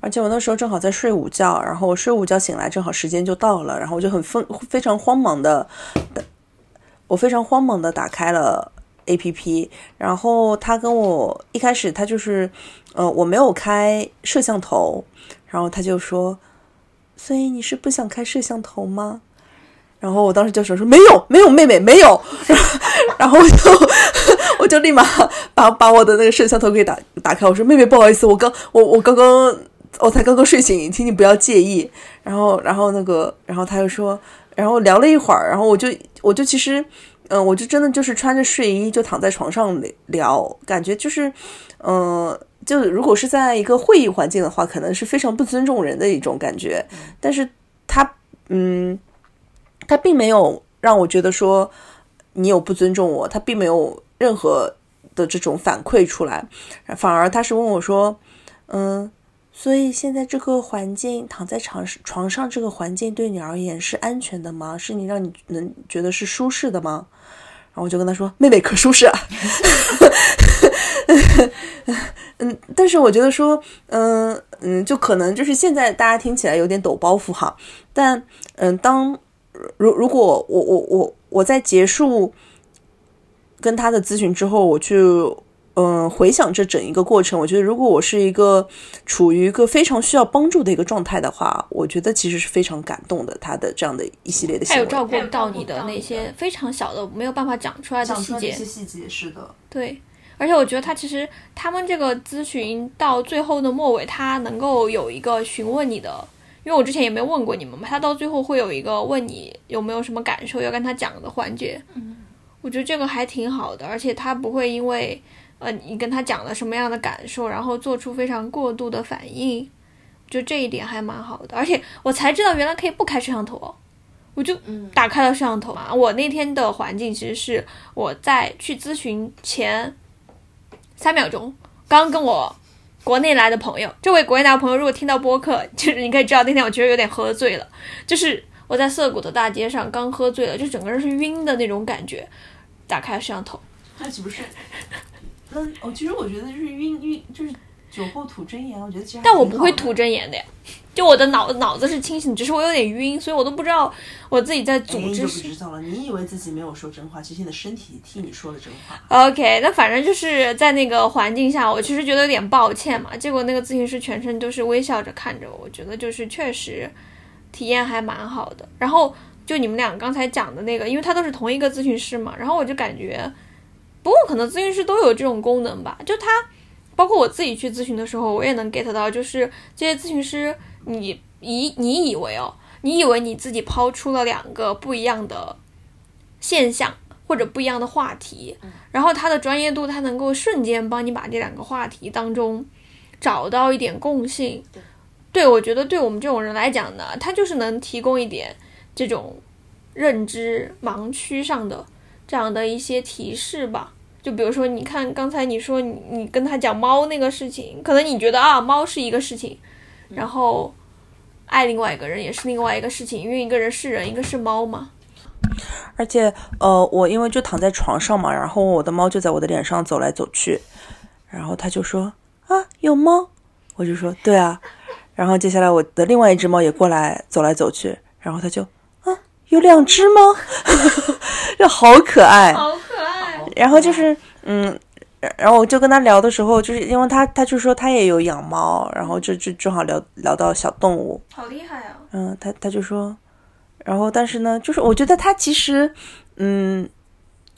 而且我那时候正好在睡午觉，然后我睡午觉醒来，正好时间就到了，然后我就很疯，非常慌忙的，我非常慌忙的打开了 A P P，然后他跟我一开始他就是，呃，我没有开摄像头，然后他就说，所以你是不想开摄像头吗？然后我当时就说说没有没有妹妹没有，然后我就我就立马把把我的那个摄像头给打打开，我说妹妹不好意思，我刚我我刚刚。我才刚刚睡醒，请你不要介意。然后，然后那个，然后他又说，然后聊了一会儿，然后我就，我就其实，嗯，我就真的就是穿着睡衣就躺在床上聊，感觉就是，嗯，就如果是在一个会议环境的话，可能是非常不尊重人的一种感觉。但是他，嗯，他并没有让我觉得说你有不尊重我，他并没有任何的这种反馈出来，反而他是问我说，嗯。所以现在这个环境，躺在床床上这个环境对你而言是安全的吗？是你让你能觉得是舒适的吗？然后我就跟他说：“妹妹可舒适。”啊。嗯，但是我觉得说，嗯嗯，就可能就是现在大家听起来有点抖包袱哈。但嗯，当如如果我我我我在结束跟他的咨询之后，我去。嗯，回想这整一个过程，我觉得如果我是一个处于一个非常需要帮助的一个状态的话，我觉得其实是非常感动的。他的这样的一系列的，他有照顾到你的那些非常小的没有办法讲出来的细节，细节是的。对，而且我觉得他其实他们这个咨询到最后的末尾，他能够有一个询问你的，因为我之前也没问过你们嘛，他到最后会有一个问你有没有什么感受要跟他讲的环节。嗯，我觉得这个还挺好的，而且他不会因为呃你跟他讲了什么样的感受，然后做出非常过度的反应，就这一点还蛮好的。而且我才知道原来可以不开摄像头哦。我就打开了摄像头嘛。我那天的环境其实是我在去咨询前三秒钟，刚跟我国内来的朋友，这位国内来的朋友如果听到播客，就是你可以知道那天我觉得有点喝醉了，就是我在涩谷的大街上刚喝醉了，就整个人是晕的那种感觉。打开了摄像头，那岂不是？那哦，其实我觉得就是晕晕，就是酒后吐真言。我觉得其实，但我不会吐真言的呀。就我的脑脑子是清醒，只是我有点晕，所以我都不知道我自己在组织。你就不知道了，你以为自己没有说真话，其实你的身体替你说了真话。OK，那反正就是在那个环境下，我其实觉得有点抱歉嘛。结果那个咨询师全程都是微笑着看着我，我觉得就是确实体验还蛮好的。然后就你们俩刚才讲的那个，因为他都是同一个咨询师嘛，然后我就感觉，不过可能咨询师都有这种功能吧。就他，包括我自己去咨询的时候，我也能 get 到，就是这些咨询师。你以你以为哦，你以为你自己抛出了两个不一样的现象或者不一样的话题，然后他的专业度，他能够瞬间帮你把这两个话题当中找到一点共性。对，我觉得对我们这种人来讲呢，他就是能提供一点这种认知盲区上的这样的一些提示吧。就比如说，你看刚才你说你你跟他讲猫那个事情，可能你觉得啊，猫是一个事情，然后。爱另外一个人也是另外一个事情，因为一个人是人，一个是猫嘛。而且，呃，我因为就躺在床上嘛，然后我的猫就在我的脸上走来走去，然后他就说啊，有猫，我就说对啊，然后接下来我的另外一只猫也过来走来走去，然后他就啊，有两只吗？这好可爱，好可爱。然后就是嗯。然后我就跟他聊的时候，就是因为他他就说他也有养猫，然后就就正好聊聊到小动物，好厉害啊！嗯，他他就说，然后但是呢，就是我觉得他其实，嗯。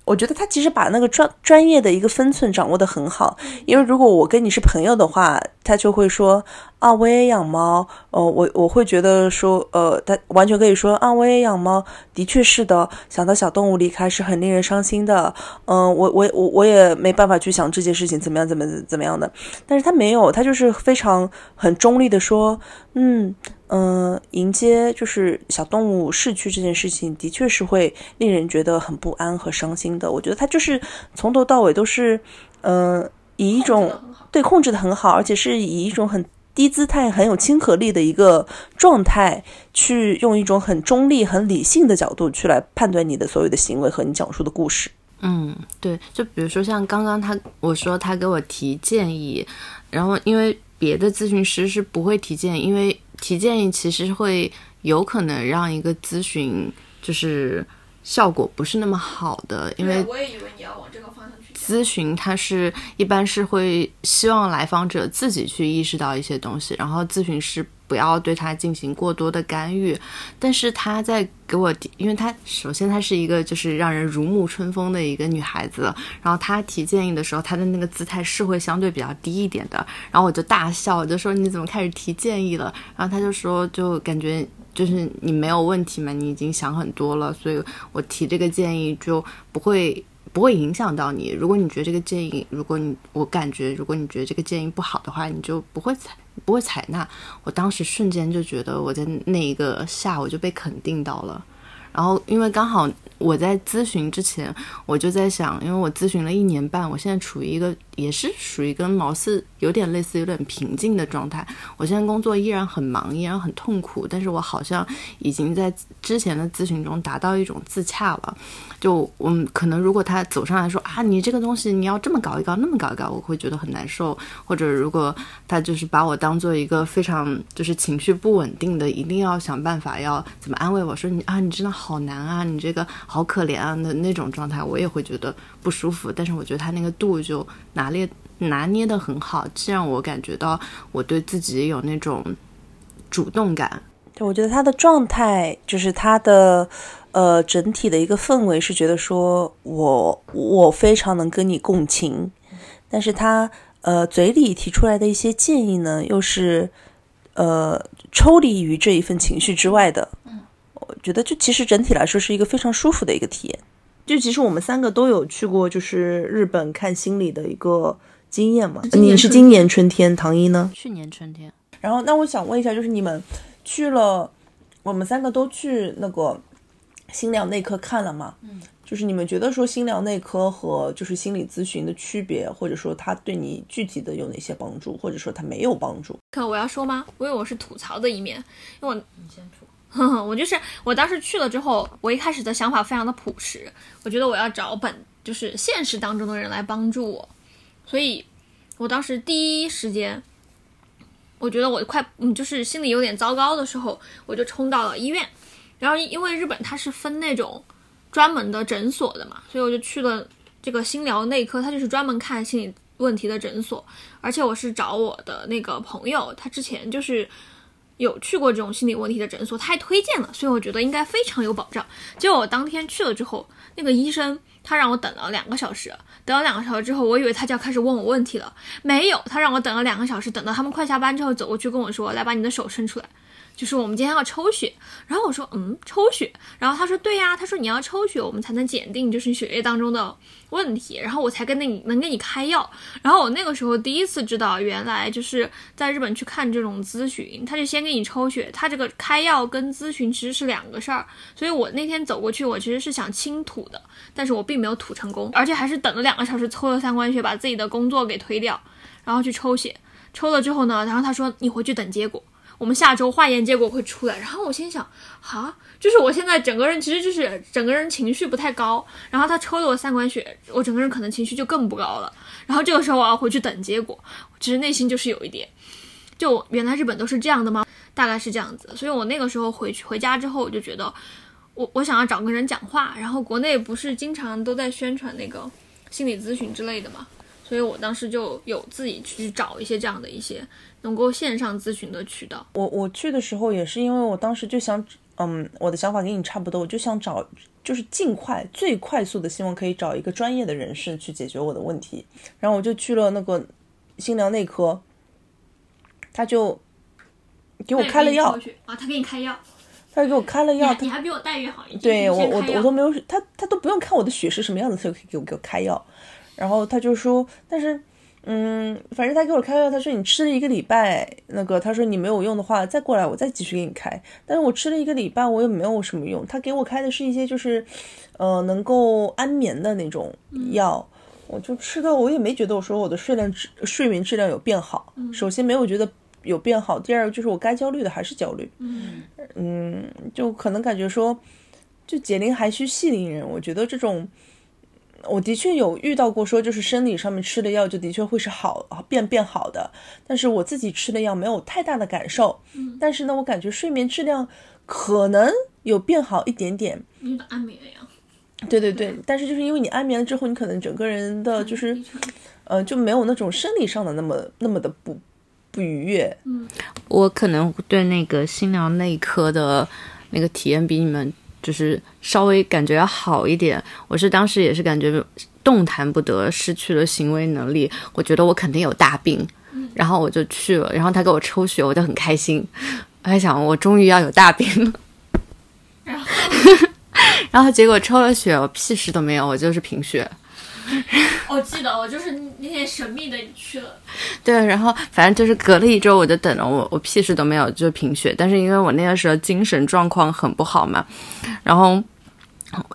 我觉得他其实把那个专专业的一个分寸掌握的很好，因为如果我跟你是朋友的话，他就会说啊，我也养猫，哦，我我会觉得说，呃，他完全可以说啊，我也养猫，的确是的，想到小动物离开是很令人伤心的，嗯，我我我我也没办法去想这件事情怎么样怎么怎么样的，但是他没有，他就是非常很中立的说，嗯。嗯，迎接就是小动物逝去这件事情，的确是会令人觉得很不安和伤心的。我觉得他就是从头到尾都是，嗯，以一种对控制的很好，而且是以一种很低姿态、很有亲和力的一个状态，去用一种很中立、很理性的角度去来判断你的所有的行为和你讲述的故事。嗯，对，就比如说像刚刚他我说他给我提建议，然后因为别的咨询师是不会提建议，因为。提建议其实会有可能让一个咨询就是效果不是那么好的，因为我也以为你要往这个方向去。咨询它是一般是会希望来访者自己去意识到一些东西，然后咨询师。不要对他进行过多的干预，但是他在给我，因为他首先她是一个就是让人如沐春风的一个女孩子，然后她提建议的时候，她的那个姿态是会相对比较低一点的，然后我就大笑，我就说你怎么开始提建议了？然后他就说就感觉就是你没有问题嘛，你已经想很多了，所以我提这个建议就不会。不会影响到你。如果你觉得这个建议，如果你我感觉，如果你觉得这个建议不好的话，你就不会采不会采纳。我当时瞬间就觉得我在那一个下午就被肯定到了。然后因为刚好我在咨询之前，我就在想，因为我咨询了一年半，我现在处于一个也是属于跟毛四有点类似、有点平静的状态。我现在工作依然很忙，依然很痛苦，但是我好像已经在之前的咨询中达到一种自洽了。就我们可能，如果他走上来说啊，你这个东西你要这么搞一搞，那么搞一搞，我会觉得很难受。或者如果他就是把我当做一个非常就是情绪不稳定的，一定要想办法要怎么安慰我说你啊，你真的好难啊，你这个好可怜啊的那种状态，我也会觉得不舒服。但是我觉得他那个度就拿捏拿捏的很好，既让我感觉到我对自己有那种主动感。对，我觉得他的状态就是他的。呃，整体的一个氛围是觉得说，我我非常能跟你共情，但是他呃嘴里提出来的一些建议呢，又是呃抽离于这一份情绪之外的。嗯，我觉得就其实整体来说是一个非常舒服的一个体验。就其实我们三个都有去过，就是日本看心理的一个经验嘛。你是今年春天，唐一呢？去年春天。然后，那我想问一下，就是你们去了，我们三个都去那个心疗内科看了吗？嗯。就是你们觉得说心疗内科和就是心理咨询的区别，或者说它对你具体的有哪些帮助，或者说它没有帮助？可我要说吗？因为我是吐槽的一面，因为我你先吐。我就是我当时去了之后，我一开始的想法非常的朴实，我觉得我要找本就是现实当中的人来帮助我，所以我当时第一时间，我觉得我快嗯就是心里有点糟糕的时候，我就冲到了医院，然后因为日本它是分那种专门的诊所的嘛，所以我就去了这个心疗内科，它就是专门看心理问题的诊所，而且我是找我的那个朋友，他之前就是。有去过这种心理问题的诊所，他还推荐了，所以我觉得应该非常有保障。结果我当天去了之后，那个医生他让我等了两个小时，等了两个小时之后，我以为他就要开始问我问题了，没有，他让我等了两个小时，等到他们快下班之后走过去跟我说：“来，把你的手伸出来。”就是我们今天要抽血，然后我说嗯抽血，然后他说对呀，他说你要抽血，我们才能检定就是血液当中的问题，然后我才跟那你能给你开药。然后我那个时候第一次知道，原来就是在日本去看这种咨询，他就先给你抽血，他这个开药跟咨询其实是两个事儿。所以我那天走过去，我其实是想清吐的，但是我并没有吐成功，而且还是等了两个小时抽了三管血，把自己的工作给推掉，然后去抽血，抽了之后呢，然后他说你回去等结果。我们下周化验结果会出来，然后我心想，哈，就是我现在整个人其实就是整个人情绪不太高，然后他抽了我三管血，我整个人可能情绪就更不高了。然后这个时候我要回去等结果，其实内心就是有一点，就原来日本都是这样的吗？大概是这样子。所以我那个时候回去回家之后，我就觉得，我我想要找个人讲话。然后国内不是经常都在宣传那个心理咨询之类的嘛，所以我当时就有自己去找一些这样的一些。能够线上咨询的渠道，我我去的时候也是因为我当时就想，嗯，我的想法跟你差不多，我就想找，就是尽快、最快速的，希望可以找一个专业的人士去解决我的问题。然后我就去了那个心疗内科，他就给我开了药啊，他给你开药，他就给我开了药，你还比我待遇好一点。对我我我都没有，他他都不用看我的血是什么样子，他就可以给我给我开药。然后他就说，但是。嗯，反正他给我开药，他说你吃了一个礼拜，那个他说你没有用的话，再过来我再继续给你开。但是我吃了一个礼拜，我也没有什么用。他给我开的是一些就是，呃，能够安眠的那种药，我就吃的我也没觉得我说我的睡量质睡眠质量有变好。首先没有觉得有变好，第二个就是我该焦虑的还是焦虑。嗯嗯，就可能感觉说，就解铃还需系铃人，我觉得这种。我的确有遇到过，说就是生理上面吃的药就的确会是好变变好的，但是我自己吃的药没有太大的感受。嗯，但是呢，我感觉睡眠质量可能有变好一点点。你安眠了呀？对对对，但是就是因为你安眠了之后，你可能整个人的就是，呃，就没有那种生理上的那么那么的不不愉悦。嗯，我可能对那个心疗内科的那个体验比你们。就是稍微感觉要好一点，我是当时也是感觉动弹不得，失去了行为能力，我觉得我肯定有大病，然后我就去了，然后他给我抽血，我就很开心，我还想我终于要有大病了，然后，然后结果抽了血，我屁事都没有，我就是贫血。我记得我就是那天神秘的去了，对，然后反正就是隔了一周，我就等了我，我屁事都没有，就贫血。但是因为我那个时候精神状况很不好嘛，然后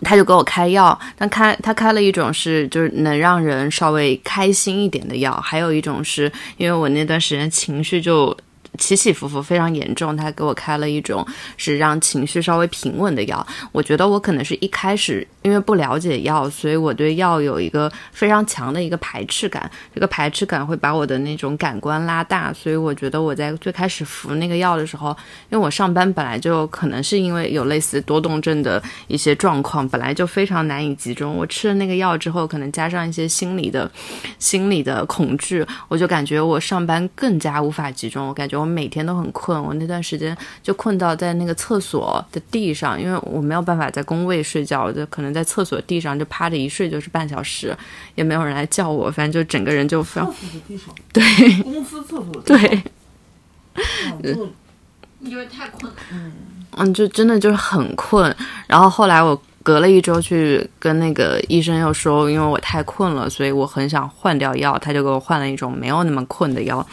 他就给我开药，但开他开了一种是就是能让人稍微开心一点的药，还有一种是因为我那段时间情绪就。起起伏伏非常严重，他给我开了一种是让情绪稍微平稳的药。我觉得我可能是一开始因为不了解药，所以我对药有一个非常强的一个排斥感。这个排斥感会把我的那种感官拉大，所以我觉得我在最开始服那个药的时候，因为我上班本来就可能是因为有类似多动症的一些状况，本来就非常难以集中。我吃了那个药之后，可能加上一些心理的、心理的恐惧，我就感觉我上班更加无法集中。我感觉我我。每天都很困，我那段时间就困到在那个厕所的地上，因为我没有办法在工位睡觉，我就可能在在厕所地上就趴着一睡就是半小时，也没有人来叫我，反正就整个人就非常对公司厕所对，啊就你就是太困了。嗯，就真的就是很困。然后后来我隔了一周去跟那个医生又说，因为我太困了，所以我很想换掉药，他就给我换了一种没有那么困的药。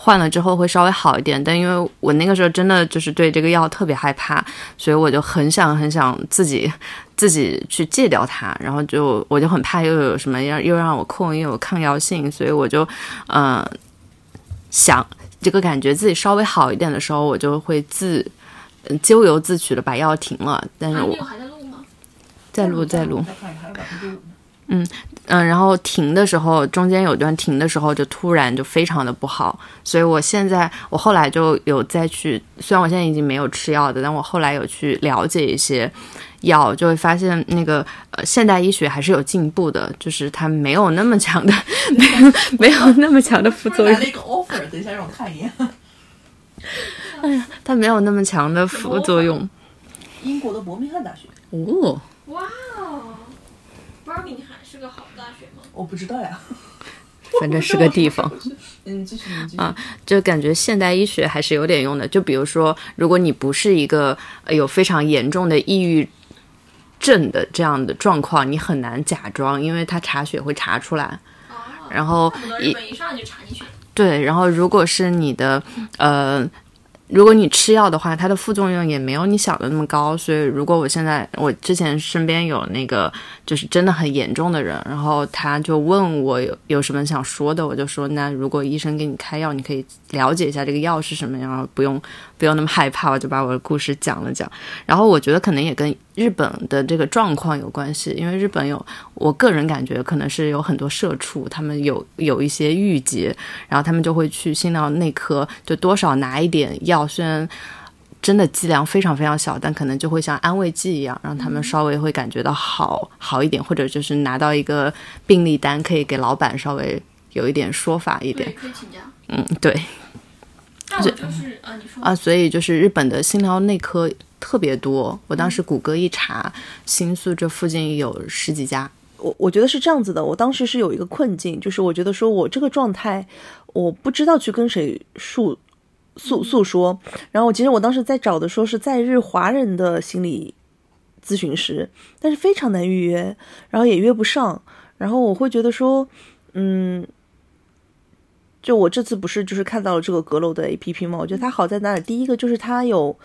换了之后会稍微好一点，但因为我那个时候真的就是对这个药特别害怕，所以我就很想很想自己自己去戒掉它，然后就我就很怕又有什么要又让我控又有抗药性，所以我就嗯、呃想这个感觉自己稍微好一点的时候，我就会自嗯咎由自取的把药停了，但是我还在录吗？在录在录，再嗯，然后停的时候，中间有段停的时候，就突然就非常的不好，所以我现在我后来就有再去，虽然我现在已经没有吃药的，但我后来有去了解一些药，就会发现那个呃现代医学还是有进步的，就是它没有那么强的，没有没有那么强的副作用来了，一个 offer，等一下让我看一眼。它没有那么强的副作用。英国的伯明翰大学，哦，哇哦，伯明翰？我不知道呀。反正是个地方。嗯。啊就感觉现代医学还是有点用的。就比如说，如果你不是一个呃有非常严重的抑郁症的这样的状况，你很难假装，因为他查血会查出来。哦，然后一上来就查你血。对，然后如果是你的呃。如果你吃药的话，它的副作用也没有你想的那么高，所以如果我现在我之前身边有那个就是真的很严重的人，然后他就问我有有什么想说的，我就说那如果医生给你开药，你可以了解一下这个药是什么，然后不用不用那么害怕，我就把我的故事讲了讲。然后我觉得可能也跟日本的这个状况有关系，因为日本有我个人感觉可能是有很多社畜，他们有有一些郁结，然后他们就会去心脑内科，就多少拿一点药，虽然真的剂量非常非常小，但可能就会像安慰剂一样，让他们稍微会感觉到好好一点，或者就是拿到一个病历单，可以给老板稍微有一点说法一，点。可以请假。嗯，对啊，你说啊，所以就是日本的心疗内科特别多，我当时谷歌一查，新宿这附近有十几家。我我觉得是这样子的，我当时是有一个困境，就是我觉得说我这个状态，我不知道去跟谁诉诉诉说。然后其实我当时在找的说是在日华人的心理咨询师，但是非常难预约，然后也约不上。然后我会觉得说，嗯，就我这次不是就是看到了这个阁楼的 A P P 吗？我觉得它好在哪里？第一个就是它有。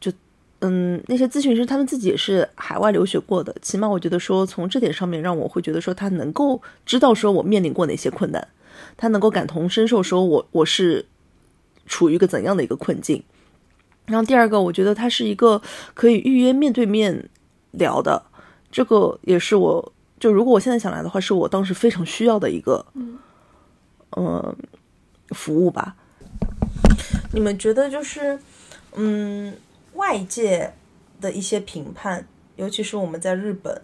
就嗯，那些咨询师他们自己也是海外留学过的，起码我觉得说从这点上面让我会觉得说他能够知道说我面临过哪些困难，他能够感同身受，说我我是处于一个怎样的一个困境。然后第二个，我觉得它是一个可以预约面对面聊的，这个也是我就如果我现在想来的话，是我当时非常需要的一个嗯、呃服务吧。你们觉得就是嗯？外界的一些评判，尤其是我们在日本，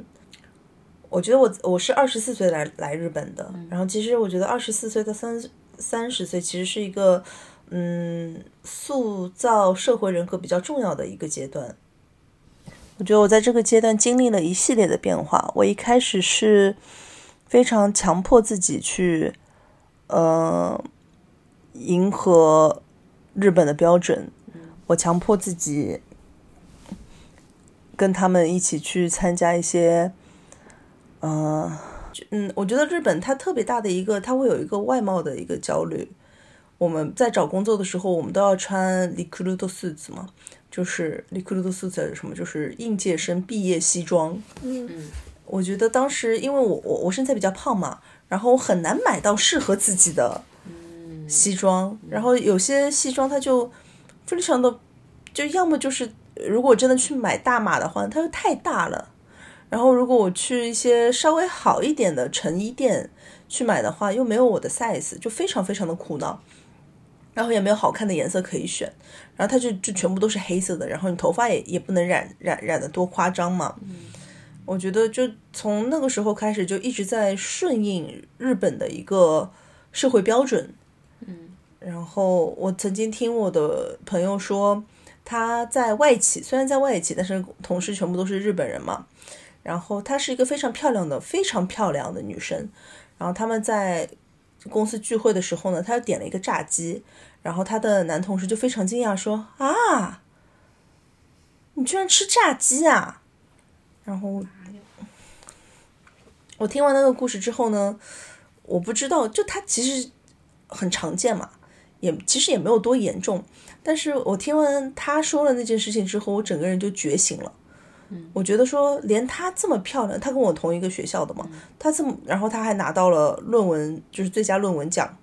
我觉得我我是二十四岁来来日本的，然后其实我觉得二十四岁到三三十岁其实是一个嗯塑造社会人格比较重要的一个阶段。我觉得我在这个阶段经历了一系列的变化。我一开始是非常强迫自己去呃迎合日本的标准。我强迫自己跟他们一起去参加一些，呃，嗯，我觉得日本它特别大的一个，它会有一个外貌的一个焦虑。我们在找工作的时候，我们都要穿 recruit suits 嘛，就是 recruit suits 是什么？就是应届生毕业西装。嗯，我觉得当时因为我我我身材比较胖嘛，然后我很难买到适合自己的西装，然后有些西装它就。非常的，就要么就是，如果真的去买大码的话，它又太大了。然后如果我去一些稍微好一点的成衣店去买的话，又没有我的 size，就非常非常的苦恼。然后也没有好看的颜色可以选，然后它就就全部都是黑色的，然后你头发也也不能染染染的多夸张嘛。嗯我觉得就从那个时候开始，就一直在顺应日本的一个社会标准。嗯然后我曾经听我的朋友说，他在外企，虽然在外企，但是同事全部都是日本人嘛。然后她是一个非常漂亮的、非常漂亮的女生。然后他们在公司聚会的时候呢，她点了一个炸鸡，然后她的男同事就非常惊讶说：“啊，你居然吃炸鸡啊！”然后我听完那个故事之后呢，我不知道，就他其实很常见嘛，也其实也没有多严重。但是我听完他说了那件事情之后，我整个人就觉醒了。我觉得说，连她这么漂亮，她跟我同一个学校的嘛，她这么，然后她还拿到了论文，就是最佳论文奖。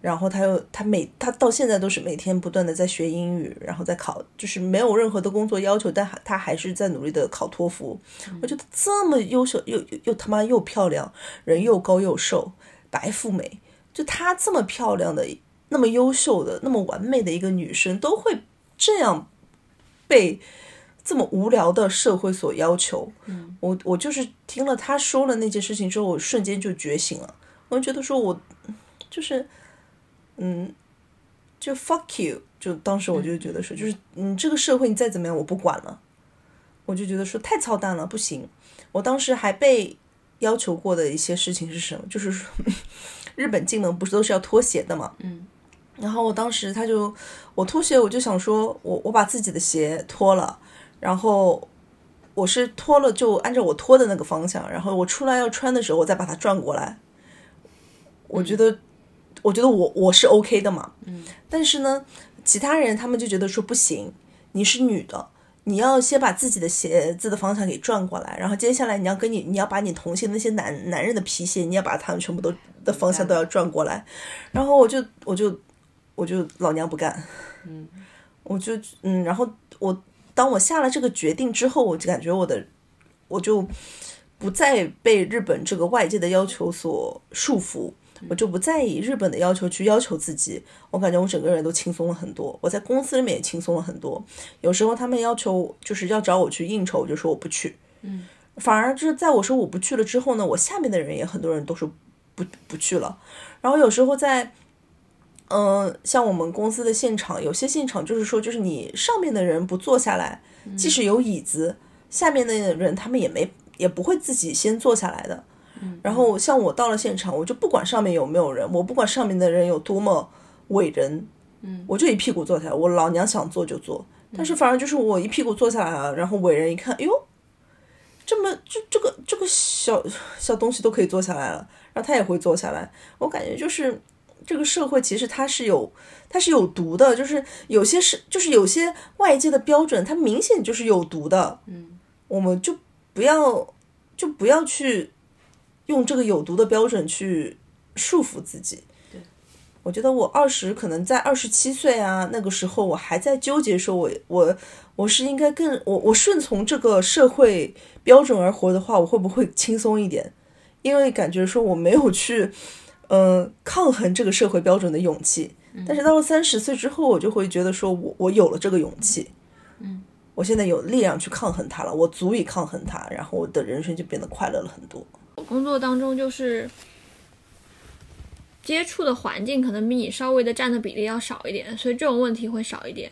然后她又，她每她到现在都是每天不断的在学英语，然后在考，就是没有任何的工作要求，但她还是在努力的考托福。我觉得这么优秀，又又他妈又漂亮，人又高又瘦，白富美，就她这么漂亮的，那么优秀的，那么完美的一个女生，都会这样被。这么无聊的社会所要求，我我就是听了他说了那件事情之后，我瞬间就觉醒了。我就觉得说我就是，嗯，就 fuck you，就当时我就觉得说，就是嗯，这个社会你再怎么样我不管了。我就觉得说太操蛋了，不行。我当时还被要求过的一些事情是什么？就是说，日本进门不是都是要脱鞋的嘛？嗯。然后我当时他就我脱鞋，我就想说我我把自己的鞋脱了。然后我是脱了，就按照我脱的那个方向，然后我出来要穿的时候，我再把它转过来。我觉得，我觉得我我是 OK 的嘛。嗯。但是呢，其他人他们就觉得说不行，你是女的，你要先把自己的鞋子的方向给转过来，然后接下来你要跟你，你要把你同行那些男男人的皮鞋，你要把他们全部都的方向都要转过来。然后我就我就我就老娘不干。嗯。我就嗯，然后我。当我下了这个决定之后，我就感觉我的，我就不再被日本这个外界的要求所束缚，我就不再以日本的要求去要求自己。我感觉我整个人都轻松了很多，我在公司里面也轻松了很多。有时候他们要求就是要找我去应酬，我就说我不去。嗯，反而就是在我说我不去了之后呢，我下面的人也很多人都说不不去了。然后有时候在。嗯，像我们公司的现场，有些现场就是说，就是你上面的人不坐下来，即使有椅子，下面的人他们也没也不会自己先坐下来的。然后像我到了现场，我就不管上面有没有人，我不管上面的人有多么伟人，嗯，我就一屁股坐下来，我老娘想坐就坐。但是反而就是我一屁股坐下来了，然后伟人一看，哎呦，这么这这个这个小小东西都可以坐下来了，然后他也会坐下来，我感觉就是。这个社会其实它是有，它是有毒的，就是有些是，就是有些外界的标准，它明显就是有毒的。嗯，我们就不要，就不要去用这个有毒的标准去束缚自己。对，我觉得我二十可能在二十七岁啊，那个时候我还在纠结，说我我我是应该更我我顺从这个社会标准而活的话，我会不会轻松一点？因为感觉说我没有去。嗯，抗衡这个社会标准的勇气，但是到了三十岁之后，我就会觉得说，我我有了这个勇气，嗯，我现在有力量去抗衡它了，我足以抗衡它，然后我的人生就变得快乐了很多。我工作当中就是接触的环境可能比你稍微的占的比例要少一点，所以这种问题会少一点。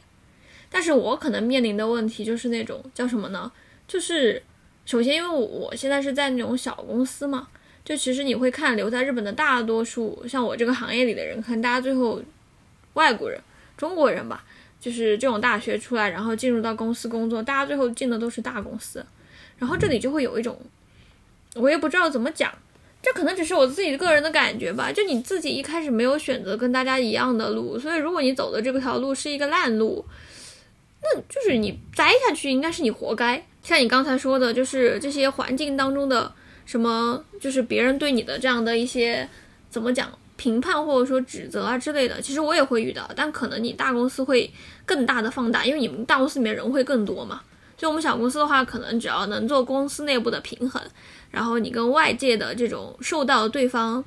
但是我可能面临的问题就是那种叫什么呢？就是首先因为我现在是在那种小公司嘛。就其实你会看留在日本的大多数，像我这个行业里的人，可能大家最后外国人、中国人吧，就是这种大学出来，然后进入到公司工作，大家最后进的都是大公司，然后这里就会有一种，我也不知道怎么讲，这可能只是我自己个人的感觉吧。就你自己一开始没有选择跟大家一样的路，所以如果你走的这条路是一个烂路，那就是你栽下去应该是你活该。像你刚才说的，就是这些环境当中的。什么就是别人对你的这样的一些怎么讲评判或者说指责啊之类的，其实我也会遇到，但可能你大公司会更大的放大，因为你们大公司里面人会更多嘛。就我们小公司的话，可能只要能做公司内部的平衡，然后你跟外界的这种受到对方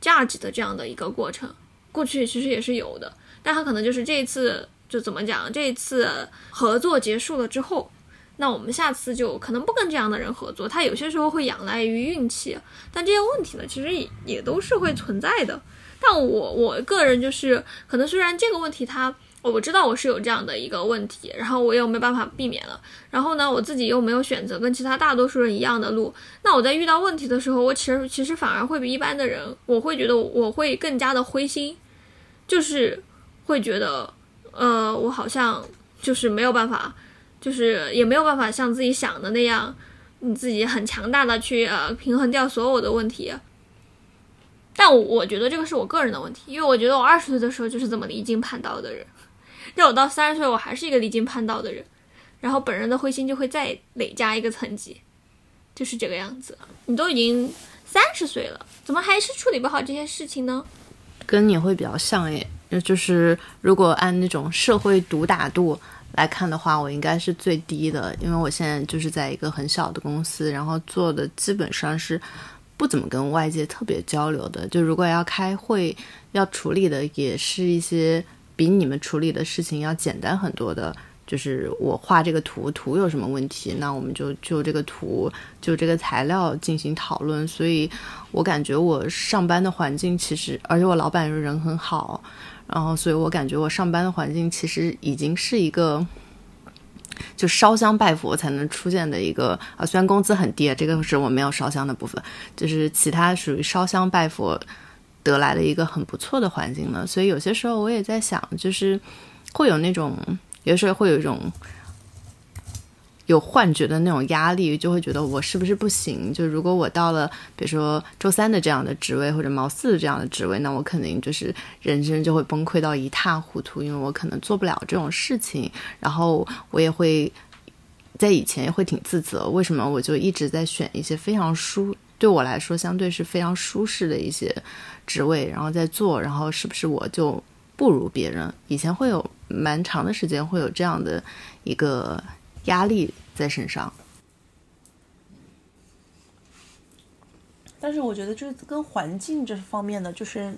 价值的这样的一个过程，过去其实也是有的，但他可能就是这一次就怎么讲，这一次合作结束了之后。那我们下次就可能不跟这样的人合作。他有些时候会仰赖于运气，但这些问题呢，其实也也都是会存在的。但我我个人就是，可能虽然这个问题他我知道我是有这样的一个问题，然后我又没办法避免了，然后呢，我自己又没有选择跟其他大多数人一样的路，那我在遇到问题的时候，我其实其实反而会比一般的人，我会觉得我会更加的灰心，就是会觉得，呃，我好像就是没有办法，就是也没有办法像自己想的那样，你自己很强大的去呃平衡掉所有的问题。但我我觉得这个是我个人的问题，因为我觉得我二十岁的时候就是这么离经叛道的人。让我到三十岁，我还是一个离经叛道的人，然后本人的灰心就会再累加一个层级，就是这个样子。你都已经三十岁了，怎么还是处理不好这些事情呢？跟你会比较像诶，就是如果按那种社会毒打度来看的话，我应该是最低的，因为我现在就是在一个很小的公司，然后做的基本上是不怎么跟外界特别交流的。就如果要开会，要处理的也是一些。比你们处理的事情要简单很多的，就是我画这个图，图有什么问题，那我们就就这个图，就这个材料进行讨论。所以我感觉我上班的环境其实，而且我老板人很好，然后所以我感觉我上班的环境其实已经是一个，就烧香拜佛才能出现的一个啊，虽然工资很低，这个是我没有烧香的部分，就是其他属于烧香拜佛。得来的一个很不错的环境了，所以有些时候我也在想，就是会有那种，有时候会有一种有幻觉的那种压力，就会觉得我是不是不行？就如果我到了比如说周三的这样的职位，或者毛四的这样的职位，那我肯定就是人生就会崩溃到一塌糊涂，因为我可能做不了这种事情。然后我也会在以前也会挺自责，为什么我就一直在选一些非常舒对我来说相对是非常舒适的一些。职位，然后再做，然后是不是我就不如别人？以前会有蛮长的时间会有这样的一个压力在身上。但是我觉得就是跟环境这方面的，就是，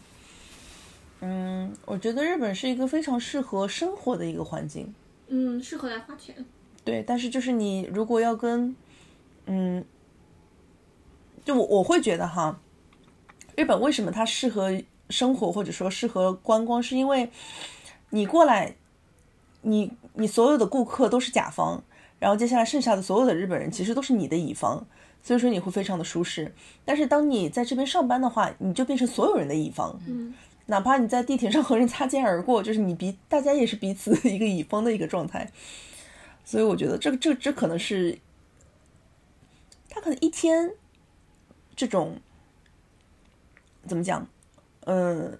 嗯，我觉得日本是一个非常适合生活的一个环境。嗯，适合来花钱。对，但是就是你如果要跟，嗯，就我我会觉得哈。日本为什么它适合生活或者说适合观光？是因为你过来，你你所有的顾客都是甲方，然后接下来剩下的所有的日本人其实都是你的乙方，所以说你会非常的舒适。但是当你在这边上班的话，你就变成所有人的乙方，嗯，哪怕你在地铁上和人擦肩而过，就是你彼大家也是彼此一个乙方的一个状态。所以我觉得这个这这可能是他可能一天这种。怎么讲？嗯，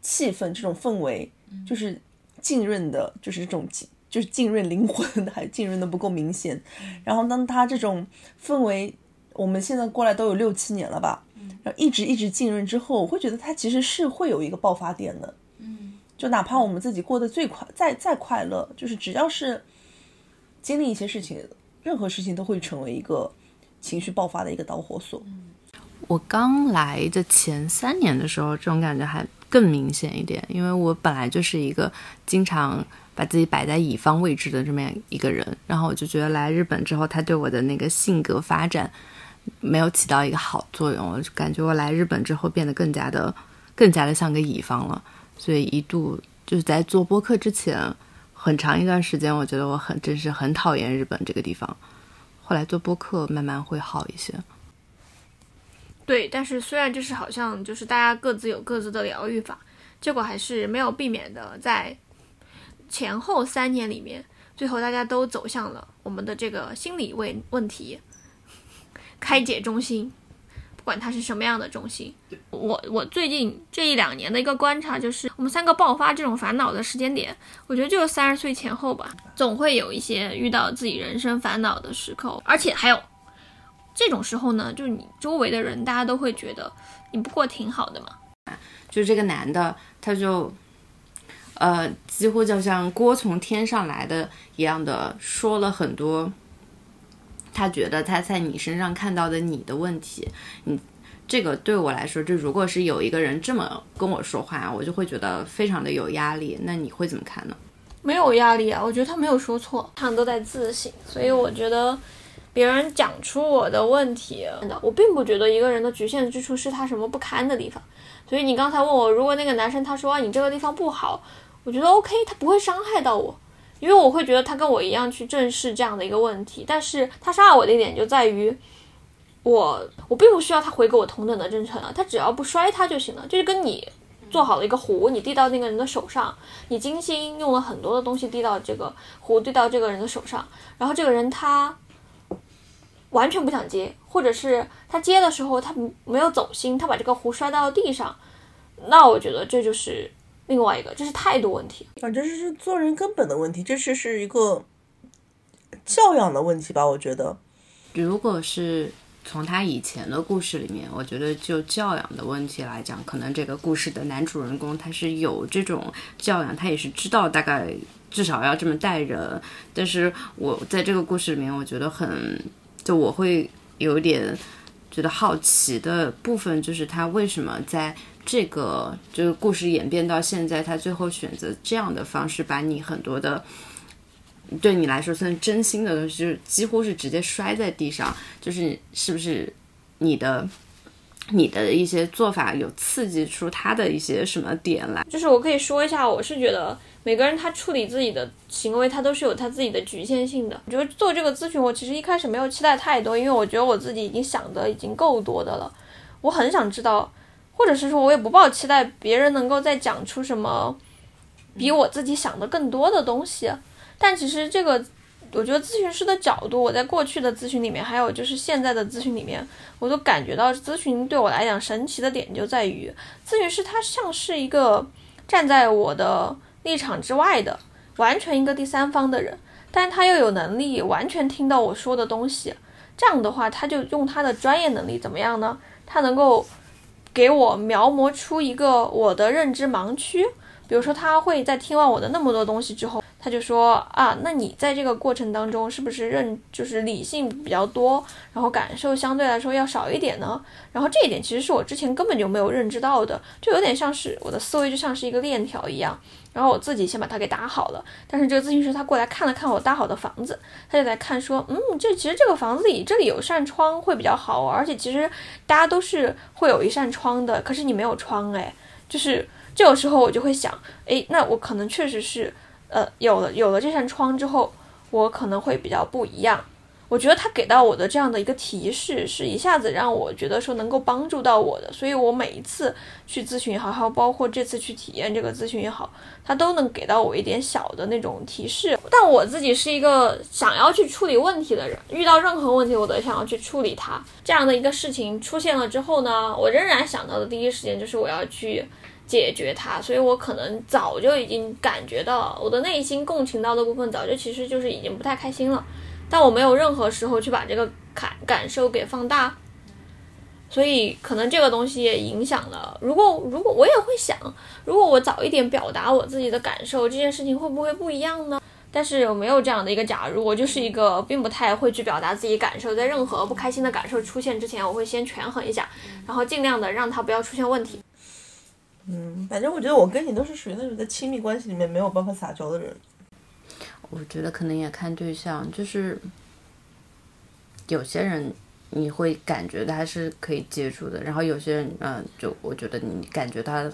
气氛这种氛围就是浸润的，就是这种就是浸润灵魂，还浸润的不够明显。然后当他这种氛围，我们现在过来都有六七年了吧，然后一直一直浸润之后，我会觉得他其实是会有一个爆发点的。嗯，就哪怕我们自己过得最快，再再快乐，就是只要是经历一些事情，任何事情都会成为一个情绪爆发的一个导火索。我刚来的前三年的时候，这种感觉还更明显一点，因为我本来就是一个经常把自己摆在乙方位置的这么样一个人，然后我就觉得来日本之后，他对我的那个性格发展没有起到一个好作用，我就感觉我来日本之后变得更加的、更加的像个乙方了，所以一度就是在做播客之前很长一段时间，我觉得我很真是很讨厌日本这个地方，后来做播客慢慢会好一些。对，但是虽然就是好像就是大家各自有各自的疗愈法，结果还是没有避免的，在前后三年里面，最后大家都走向了我们的这个心理问问题开解中心，不管它是什么样的中心。我我最近这一两年的一个观察就是，我们三个爆发这种烦恼的时间点，我觉得就是三十岁前后吧，总会有一些遇到自己人生烦恼的时刻，而且还有。这种时候呢，就是你周围的人，大家都会觉得你不过挺好的嘛。就这个男的，他就，呃，几乎就像锅从天上来的一样的说了很多，他觉得他在你身上看到的你的问题。你这个对我来说，就如果是有一个人这么跟我说话，我就会觉得非常的有压力。那你会怎么看呢？没有压力啊，我觉得他没有说错，他们都在自省，所以我觉得。别人讲出我的问题，真的我并不觉得一个人的局限之处是他什么不堪的地方。所以你刚才问我，如果那个男生他说你这个地方不好，我觉得 OK，他不会伤害到我，因为我会觉得他跟我一样去正视这样的一个问题。但是他伤害我的一点就在于，我我并不需要他回给我同等的真诚啊，他只要不摔他就行了，就是跟你。做好了一个壶，你递到那个人的手上，你精心用了很多的东西递到这个壶，递到这个人的手上，然后这个人他完全不想接，或者是他接的时候他没有走心，他把这个壶摔到了地上，那我觉得这就是另外一个，这是态度问题啊，这是做人根本的问题，这是是一个教养的问题吧？我觉得，如果是。从他以前的故事里面，我觉得就教养的问题来讲，可能这个故事的男主人公他是有这种教养，他也是知道大概至少要这么待人。但是我在这个故事里面，我觉得很，就我会有点觉得好奇的部分，就是他为什么在这个就是故事演变到现在，他最后选择这样的方式，把你很多的。对你来说算真心的东西，就是几乎是直接摔在地上，就是是不是你的你的一些做法有刺激出他的一些什么点来？就是我可以说一下，我是觉得每个人他处理自己的行为，他都是有他自己的局限性的。我觉得做这个咨询，我其实一开始没有期待太多，因为我觉得我自己已经想的已经够多的了。我很想知道，或者是说我也不抱期待别人能够再讲出什么比我自己想的更多的东西。但其实这个，我觉得咨询师的角度，我在过去的咨询里面，还有就是现在的咨询里面，我都感觉到咨询对我来讲神奇的点就在于，咨询师他像是一个站在我的立场之外的，完全一个第三方的人，但他又有能力完全听到我说的东西，这样的话，他就用他的专业能力怎么样呢？他能够给我描摹出一个我的认知盲区，比如说他会在听完我的那么多东西之后。他就说啊，那你在这个过程当中是不是认就是理性比较多，然后感受相对来说要少一点呢？然后这一点其实是我之前根本就没有认知到的，就有点像是我的思维就像是一个链条一样，然后我自己先把它给打好了。但是这个咨询师他过来看了看我搭好的房子，他就在看说，嗯，这其实这个房子里这里有扇窗会比较好，而且其实大家都是会有一扇窗的，可是你没有窗哎，就是这个时候我就会想，哎，那我可能确实是。呃，有了有了这扇窗之后，我可能会比较不一样。我觉得他给到我的这样的一个提示，是一下子让我觉得说能够帮助到我的。所以我每一次去咨询也好，还有包括这次去体验这个咨询也好，他都能给到我一点小的那种提示。但我自己是一个想要去处理问题的人，遇到任何问题我都想要去处理它。这样的一个事情出现了之后呢，我仍然想到的第一时间就是我要去。解决它，所以我可能早就已经感觉到我的内心共情到的部分，早就其实就是已经不太开心了，但我没有任何时候去把这个感感受给放大，所以可能这个东西也影响了。如果如果我也会想，如果我早一点表达我自己的感受，这件事情会不会不一样呢？但是有没有这样的一个假如，我就是一个并不太会去表达自己感受，在任何不开心的感受出现之前，我会先权衡一下，然后尽量的让它不要出现问题。嗯，反正我觉得我跟你都是属于那种在亲密关系里面没有办法撒娇的人。我觉得可能也看对象，就是有些人你会感觉他是可以接触的，然后有些人，嗯，就我觉得你感觉他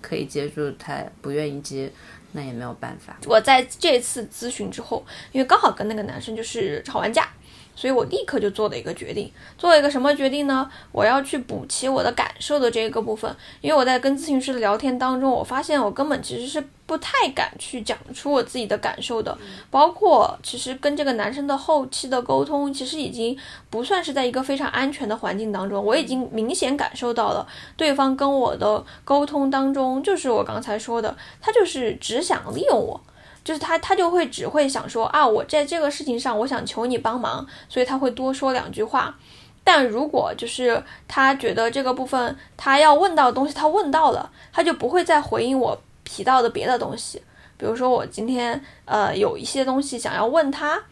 可以接触，他不愿意接，那也没有办法。我在这次咨询之后，因为刚好跟那个男生就是吵完架。所以我立刻就做了一个决定，做了一个什么决定呢？我要去补齐我的感受的这个部分，因为我在跟咨询师的聊天当中，我发现我根本其实是不太敢去讲出我自己的感受的，包括其实跟这个男生的后期的沟通，其实已经不算是在一个非常安全的环境当中，我已经明显感受到了对方跟我的沟通当中，就是我刚才说的，他就是只想利用我。就是他，他就会只会想说啊，我在这个事情上，我想求你帮忙，所以他会多说两句话。但如果就是他觉得这个部分他要问到的东西他问到了，他就不会再回应我提到的别的东西。比如说我今天呃有一些东西想要问他，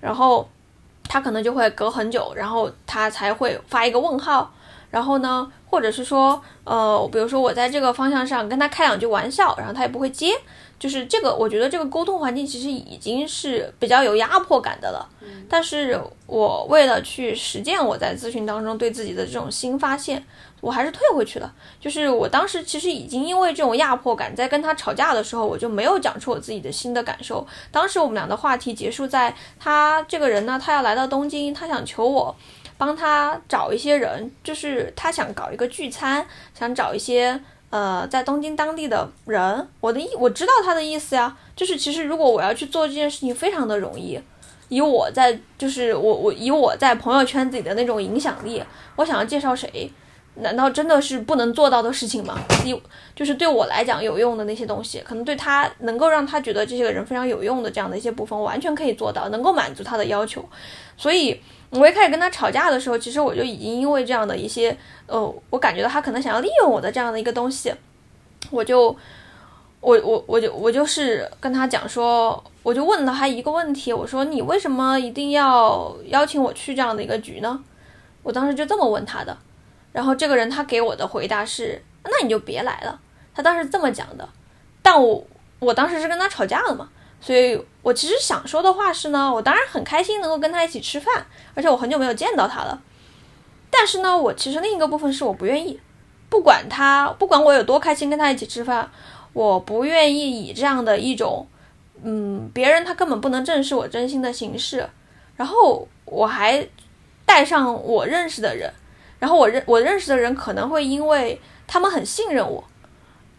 然后他可能就会隔很久，然后他才会发一个问号，然后呢。或者是说，呃，比如说我在这个方向上跟他开两句玩笑，然后他也不会接，就是这个，我觉得这个沟通环境其实已经是比较有压迫感的了。但是我为了去实践我在咨询当中对自己的这种新发现，我还是退回去了。就是我当时其实已经因为这种压迫感，在跟他吵架的时候，我就没有讲出我自己的新的感受。当时我们俩的话题结束在他这个人呢，他要来到东京，他想求我帮他找一些人，就是他想搞一个聚餐，想找一些呃在东京当地的人。我的意我知道他的意思呀，就是其实如果我要去做这件事情，非常的容易。以我在就是我我以我在朋友圈子里的那种影响力，我想要介绍谁，难道真的是不能做到的事情吗？以就是对我来讲有用的那些东西，可能对他能够让他觉得这些个人非常有用的这样的一些部分，完全可以做到，能够满足他的要求。所以我一开始跟他吵架的时候，其实我就已经因为这样的一些呃，我感觉到他可能想要利用我的这样的一个东西，我就。我我我就我就是跟他讲说，我就问了他一个问题，我说你为什么一定要邀请我去这样的一个局呢？我当时就这么问他的，然后这个人他给我的回答是，那你就别来了。他当时这么讲的，但我我当时是跟他吵架了嘛，所以我其实想说的话是呢，我当然很开心能够跟他一起吃饭，而且我很久没有见到他了，但是呢，我其实另一个部分是我不愿意，不管他不管我有多开心跟他一起吃饭。我不愿意以这样的一种，嗯，别人他根本不能正视我真心的形式，然后我还带上我认识的人，然后我认我认识的人可能会因为他们很信任我，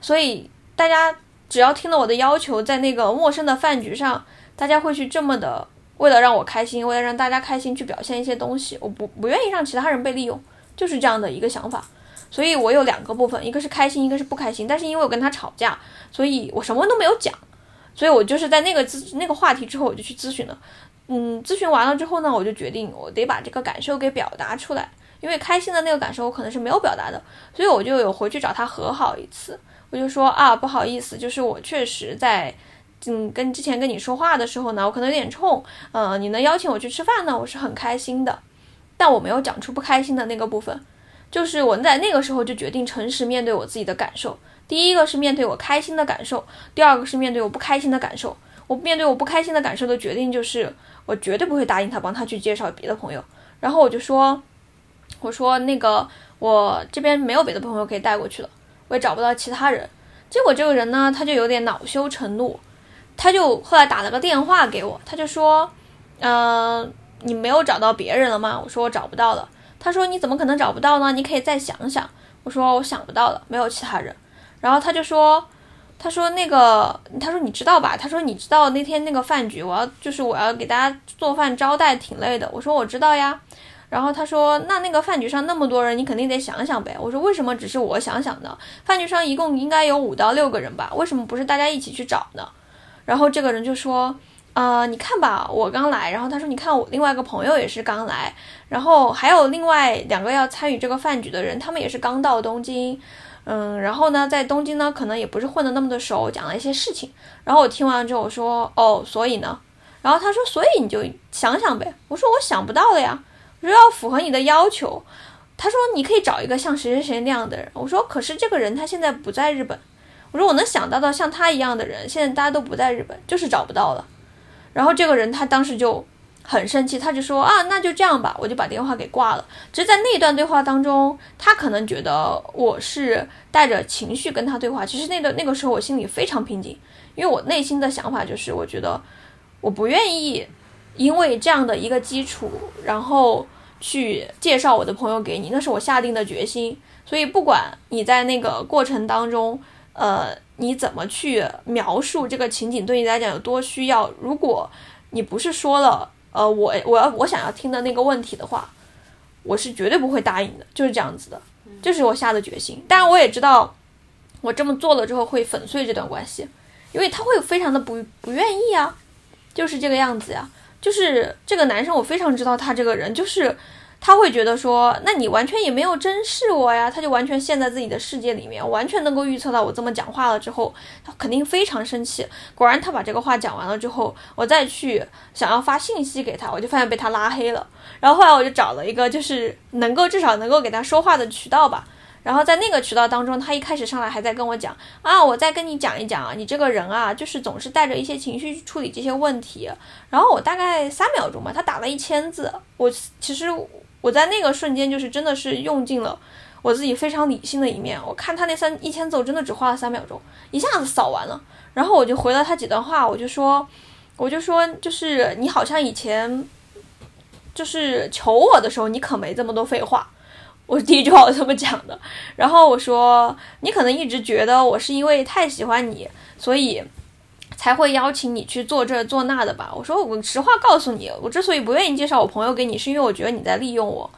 所以大家只要听了我的要求，在那个陌生的饭局上，大家会去这么的，为了让我开心，为了让大家开心去表现一些东西，我不不愿意让其他人被利用，就是这样的一个想法。所以我有两个部分，一个是开心，一个是不开心。但是因为我跟他吵架，所以我什么都没有讲。所以我就是在那个咨那个话题之后，我就去咨询了。嗯，咨询完了之后呢，我就决定我得把这个感受给表达出来。因为开心的那个感受我可能是没有表达的，所以我就有回去找他和好一次。我就说啊，不好意思，就是我确实在嗯跟之前跟你说话的时候呢，我可能有点冲。嗯，你能邀请我去吃饭呢，我是很开心的。但我没有讲出不开心的那个部分。就是我在那个时候就决定诚实面对我自己的感受。第一个是面对我开心的感受，第二个是面对我不开心的感受。我面对我不开心的感受的决定就是，我绝对不会答应他帮他去介绍别的朋友。然后我就说，我说那个我这边没有别的朋友可以带过去了，我也找不到其他人。结果这个人呢，他就有点恼羞成怒，他就后来打了个电话给我，他就说，嗯，你没有找到别人了吗？我说我找不到了。他说：“你怎么可能找不到呢？你可以再想想。”我说：“我想不到了，没有其他人。”然后他就说：“他说那个，他说你知道吧？他说你知道那天那个饭局，我要就是我要给大家做饭招待，挺累的。”我说：“我知道呀。”然后他说：“那那个饭局上那么多人，你肯定得想想呗。”我说：“为什么只是我想想呢？饭局上一共应该有五到六个人吧？为什么不是大家一起去找呢？”然后这个人就说。呃，你看吧，我刚来，然后他说，你看我另外一个朋友也是刚来，然后还有另外两个要参与这个饭局的人，他们也是刚到东京，嗯，然后呢，在东京呢，可能也不是混的那么的熟，讲了一些事情，然后我听完之后我说，哦，所以呢，然后他说，所以你就想想呗，我说我想不到了呀，我说要符合你的要求，他说你可以找一个像谁谁谁那样的人，我说可是这个人他现在不在日本，我说我能想到的像他一样的人，现在大家都不在日本，就是找不到了。然后这个人他当时就很生气，他就说啊，那就这样吧，我就把电话给挂了。只是在那段对话当中，他可能觉得我是带着情绪跟他对话，其实那段那个时候我心里非常平静，因为我内心的想法就是，我觉得我不愿意因为这样的一个基础，然后去介绍我的朋友给你，那是我下定的决心。所以不管你在那个过程当中，呃。你怎么去描述这个情景对你来讲有多需要？如果你不是说了，呃，我我要我想要听的那个问题的话，我是绝对不会答应的。就是这样子的，就是我下的决心。当然，我也知道我这么做了之后会粉碎这段关系，因为他会非常的不不愿意啊，就是这个样子呀。就是这个男生，我非常知道他这个人就是。他会觉得说，那你完全也没有珍视我呀，他就完全陷在自己的世界里面，完全能够预测到我这么讲话了之后，他肯定非常生气。果然，他把这个话讲完了之后，我再去想要发信息给他，我就发现被他拉黑了。然后后来我就找了一个就是能够至少能够给他说话的渠道吧，然后在那个渠道当中，他一开始上来还在跟我讲啊，我再跟你讲一讲啊，你这个人啊，就是总是带着一些情绪去处理这些问题。然后我大概三秒钟吧，他打了一千字，我其实我在那个瞬间就是真的是用尽了我自己非常理性的一面。我看他那三一千字，真的只花了三秒钟，一下子扫完了。然后我就回了他几段话，我就说，我就说，就是你好像以前就是求我的时候，你可没这么多废话。我第一句话我这么讲的，然后我说你可能一直觉得我是因为太喜欢你，所以才会邀请你去做这做那的吧？我说我实话告诉你，我之所以不愿意介绍我朋友给你，是因为我觉得你在利用我。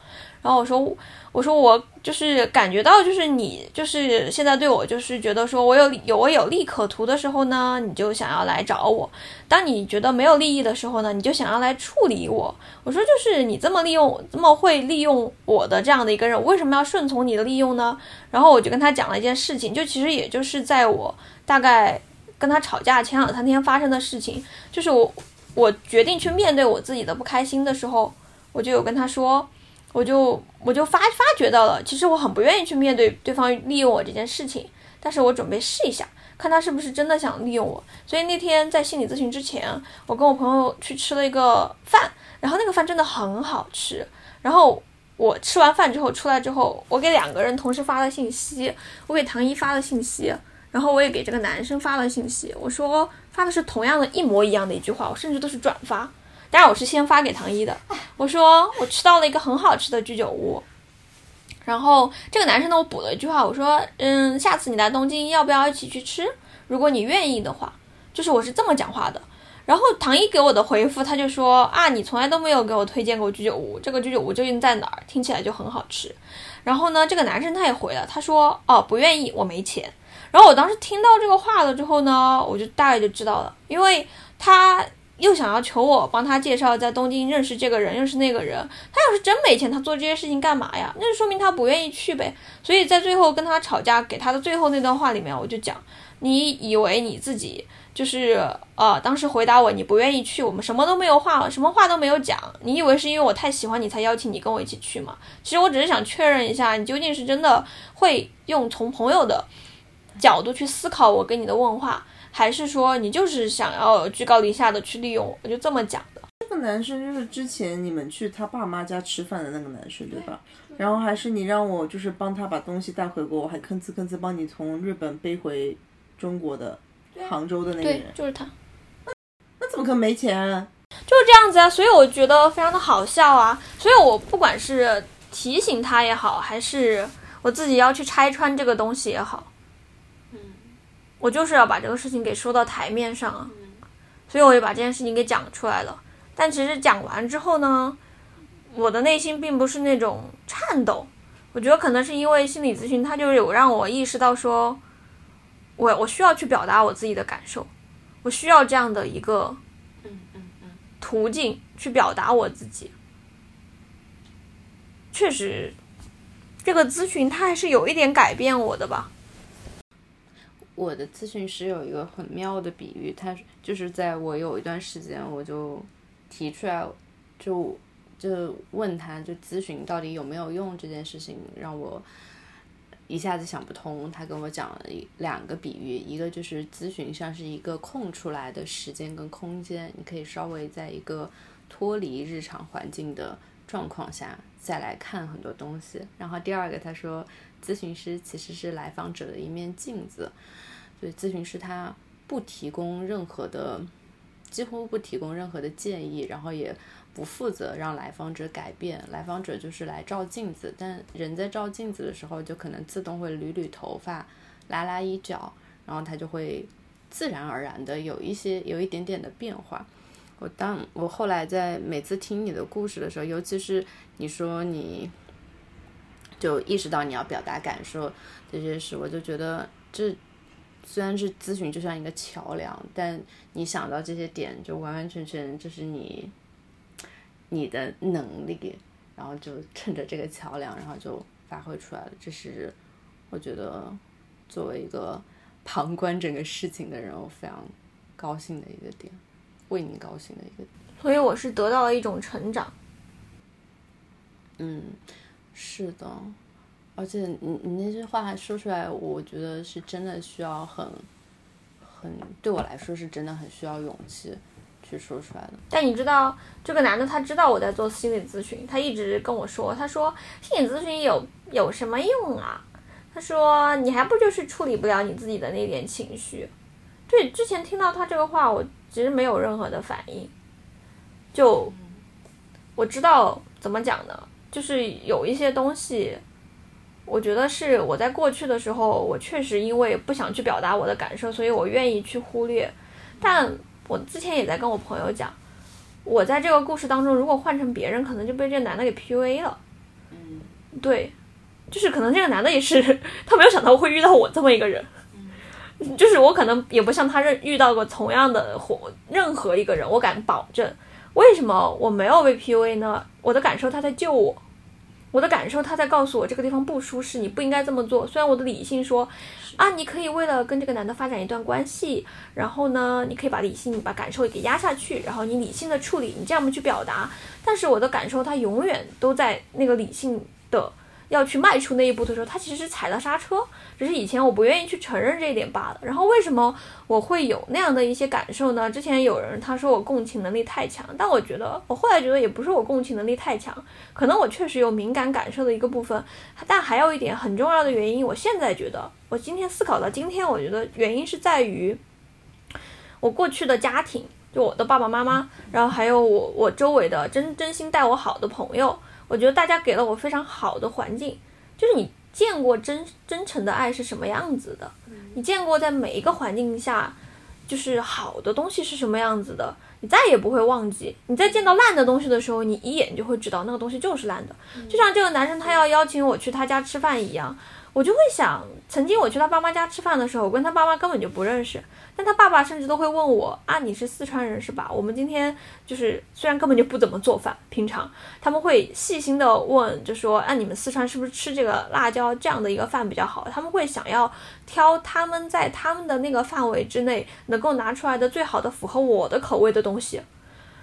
然后我说。我说我就是感觉到，就是你就是现在对我就是觉得说我有有我有利可图的时候呢，你就想要来找我；当你觉得没有利益的时候呢，你就想要来处理我。我说就是你这么利用这么会利用我的这样的一个人，我为什么要顺从你的利用呢？然后我就跟他讲了一件事情，就其实也就是在我大概跟他吵架前两三天发生的事情，就是我我决定去面对我自己的不开心的时候，我就有跟他说。我就我就发发觉到了，其实我很不愿意去面对对方利用我这件事情，但是我准备试一下，看他是不是真的想利用我。所以那天在心理咨询之前，我跟我朋友去吃了一个饭，然后那个饭真的很好吃。然后我吃完饭之后出来之后，我给两个人同时发了信息，我给唐一发了信息，然后我也给这个男生发了信息，我说发的是同样的一模一样的一句话，我甚至都是转发。当然我是先发给唐一的，我说我吃到了一个很好吃的居酒屋，然后这个男生呢，我补了一句话，我说，嗯，下次你来东京要不要一起去吃？如果你愿意的话，就是我是这么讲话的。然后唐一给我的回复，他就说啊，你从来都没有给我推荐过居酒屋，这个居酒屋究竟在哪儿？听起来就很好吃。然后呢，这个男生他也回了，他说哦，不愿意，我没钱。然后我当时听到这个话了之后呢，我就大概就知道了，因为他。又想要求我帮他介绍在东京认识这个人，认识那个人。他要是真没钱，他做这些事情干嘛呀？那就说明他不愿意去呗。所以在最后跟他吵架，给他的最后那段话里面，我就讲：你以为你自己就是呃，当时回答我你不愿意去，我们什么都没有话，什么话都没有讲。你以为是因为我太喜欢你才邀请你跟我一起去吗？其实我只是想确认一下，你究竟是真的会用从朋友的角度去思考我跟你的问话。还是说你就是想要居高临下的去利用我，我就这么讲的。这个男生就是之前你们去他爸妈家吃饭的那个男生，对吧？然后还是你让我就是帮他把东西带回国，我还吭哧吭哧帮你从日本背回中国的杭州的那个人，就是他。那怎么可能没钱？就是这样子啊，所以我觉得非常的好笑啊。所以我不管是提醒他也好，还是我自己要去拆穿这个东西也好。我就是要把这个事情给说到台面上啊，所以我就把这件事情给讲出来了。但其实讲完之后呢，我的内心并不是那种颤抖。我觉得可能是因为心理咨询，它就有让我意识到说，我我需要去表达我自己的感受，我需要这样的一个途径去表达我自己。确实，这个咨询它还是有一点改变我的吧。我的咨询师有一个很妙的比喻，他就是在我有一段时间，我就提出来，就就问他就咨询到底有没有用这件事情，让我一下子想不通。他跟我讲了两个比喻，一个就是咨询像是一个空出来的时间跟空间，你可以稍微在一个脱离日常环境的状况下再来看很多东西。然后第二个他说，咨询师其实是来访者的一面镜子。所以咨询师他不提供任何的，几乎不提供任何的建议，然后也不负责让来访者改变。来访者就是来照镜子，但人在照镜子的时候，就可能自动会捋捋头发、拉拉衣角，然后他就会自然而然的有一些有一点点的变化。我当我后来在每次听你的故事的时候，尤其是你说你就意识到你要表达感受这些事，我就觉得这。虽然是咨询就像一个桥梁，但你想到这些点，就完完全全就是你你的能力，然后就趁着这个桥梁，然后就发挥出来了。这是我觉得作为一个旁观整个事情的人，我非常高兴的一个点，为你高兴的一个点。所以我是得到了一种成长。嗯，是的。而且你你那些话说出来，我觉得是真的需要很很对我来说是真的很需要勇气去说出来的。但你知道，这个男的他知道我在做心理咨询，他一直跟我说，他说心理咨询有有什么用啊？他说你还不就是处理不了你自己的那点情绪？对，之前听到他这个话，我其实没有任何的反应。就我知道怎么讲呢，就是有一些东西，我觉得是我在过去的时候，我确实因为不想去表达我的感受，所以我愿意去忽略。但我之前也在跟我朋友讲，我在这个故事当中，如果换成别人，可能就被这个男的给 PUA 了。嗯，对，就是可能这个男的也是他没有想到会遇到我这么一个人。就是我可能也不像他认遇到过同样的或任何一个人，我敢保证。为什么我没有被 PUA 呢？我的感受他在救我，我的感受他在告诉我这个地方不舒适，你不应该这么做。虽然我的理性说，啊，你可以为了跟这个男的发展一段关系，然后呢，你可以把理性把感受给压下去，然后你理性的处理，你这样去表达。但是我的感受它永远都在那个理性的。要去迈出那一步的时候，他其实是踩了刹车，只是以前我不愿意去承认这一点罢了。然后为什么我会有那样的一些感受呢？之前有人他说我共情能力太强，但我觉得我后来觉得也不是我共情能力太强，可能我确实有敏感感受的一个部分。但还有一点很重要的原因，我现在觉得，我今天思考到今天，我觉得原因是在于我过去的家庭，就我的爸爸妈妈，然后还有我我周围的真真心待我好的朋友。我觉得大家给了我非常好的环境，就是你见过真真诚的爱是什么样子的，你见过在每一个环境下，就是好的东西是什么样子的，你再也不会忘记。你在见到烂的东西的时候，你一眼就会知道那个东西就是烂的。就像这个男生他要邀请我去他家吃饭一样，我就会想，曾经我去他爸妈家吃饭的时候，我跟他爸妈根本就不认识。但他爸爸甚至都会问我啊，你是四川人是吧？我们今天就是虽然根本就不怎么做饭，平常他们会细心的问，就说啊，你们四川是不是吃这个辣椒这样的一个饭比较好？他们会想要挑他们在他们的那个范围之内能够拿出来的最好的符合我的口味的东西，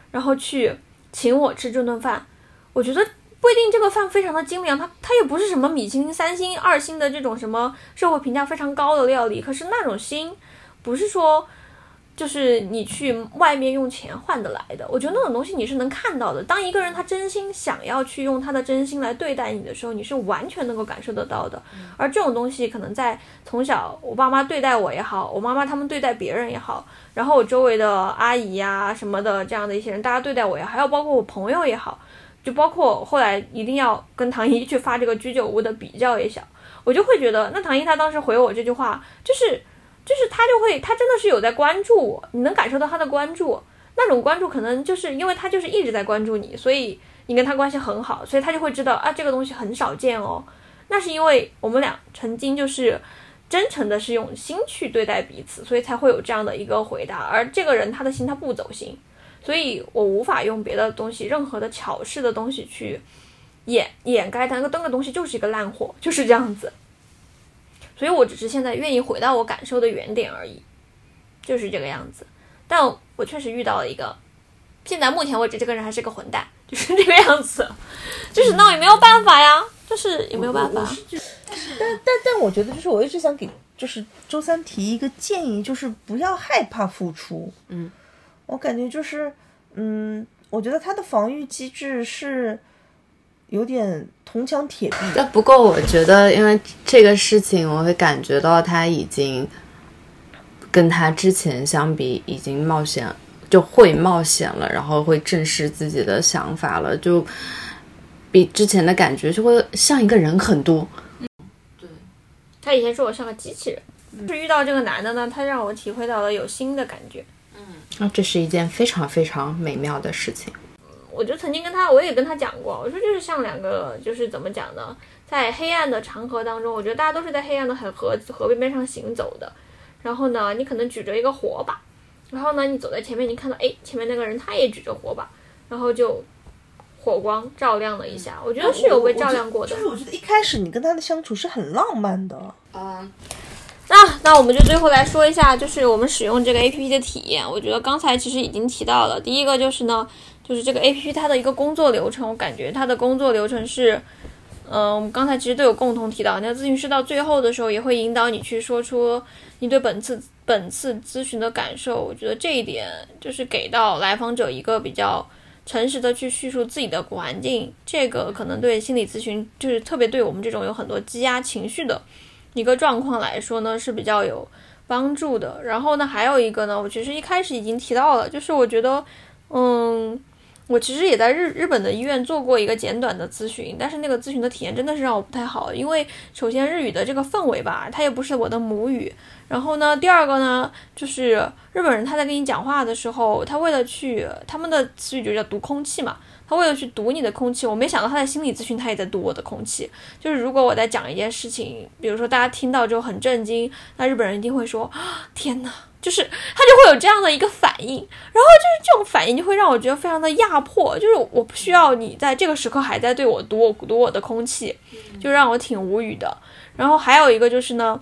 然后去请我吃这顿饭。我觉得不一定这个饭非常的精良，它它也不是什么米其林三星、二星的这种什么社会评价非常高的料理，可是那种心。不是说，就是你去外面用钱换得来的。我觉得那种东西你是能看到的。当一个人他真心想要去用他的真心来对待你的时候，你是完全能够感受得到的。而这种东西可能在从小我爸妈对待我也好，我妈妈他们对待别人也好，然后我周围的阿姨呀什么的这样的一些人，大家对待我也好，还有包括我朋友也好，就包括后来一定要跟唐一去发这个居酒屋的比较也小，我就会觉得，那唐一他当时回我这句话就是。就是他就会，他真的是有在关注我，你能感受到他的关注，那种关注可能就是因为他就是一直在关注你，所以你跟他关系很好，所以他就会知道啊，这个东西很少见哦。那是因为我们俩曾经就是真诚的是用心去对待彼此，所以才会有这样的一个回答。而这个人他的心他不走心，所以我无法用别的东西，任何的巧事的东西去掩掩盖它那个灯的东西就是一个烂货，就是这样子。所以我只是现在愿意回到我感受的原点而已，就是这个样子。但我确实遇到了一个，现在目前为止这个人还是个混蛋，就是这个样子。就是那也没有办法呀，就是也没有办法。但但但我觉得，就是我一直想给，就是周三提一个建议，就是不要害怕付出。嗯，我感觉就是，嗯，我觉得他的防御机制是。有点铜墙铁壁，但不过我觉得，因为这个事情，我会感觉到他已经跟他之前相比，已经冒险，就会冒险了，然后会正视自己的想法了，就比之前的感觉就会像一个人很多。对，他以前说我像个机器人，是遇到这个男的呢，他让我体会到了有新的感觉。嗯，那这是一件非常非常美妙的事情。我就曾经跟他，我也跟他讲过，我说就是像两个，就是怎么讲呢，在黑暗的长河当中，我觉得大家都是在黑暗的很河河边边上行走的。然后呢，你可能举着一个火把，然后呢，你走在前面，你看到哎，前面那个人他也举着火把，然后就火光照亮了一下，我觉得是有被照亮过的。就是我觉得一开始你跟他的相处是很浪漫的。嗯，那那我们就最后来说一下，就是我们使用这个 A P P 的体验。我觉得刚才其实已经提到了，第一个就是呢。就是这个 A P P 它的一个工作流程，我感觉它的工作流程是，嗯，我们刚才其实都有共同提到，那咨询师到最后的时候也会引导你去说出你对本次本次咨询的感受。我觉得这一点就是给到来访者一个比较诚实的去叙述自己的环境，这个可能对心理咨询就是特别对我们这种有很多积压情绪的一个状况来说呢是比较有帮助的。然后呢，还有一个呢，我其实一开始已经提到了，就是我觉得，嗯。我其实也在日日本的医院做过一个简短的咨询，但是那个咨询的体验真的是让我不太好，因为首先日语的这个氛围吧，它也不是我的母语。然后呢，第二个呢，就是日本人他在跟你讲话的时候，他为了去他们的词语就叫读空气嘛，他为了去读你的空气，我没想到他在心理咨询他也在读我的空气。就是如果我在讲一件事情，比如说大家听到之后很震惊，那日本人一定会说啊，天哪！就是他就会有这样的一个反应，然后就是这种反应就会让我觉得非常的压迫，就是我不需要你在这个时刻还在对我读我读我的空气，就让我挺无语的。然后还有一个就是呢，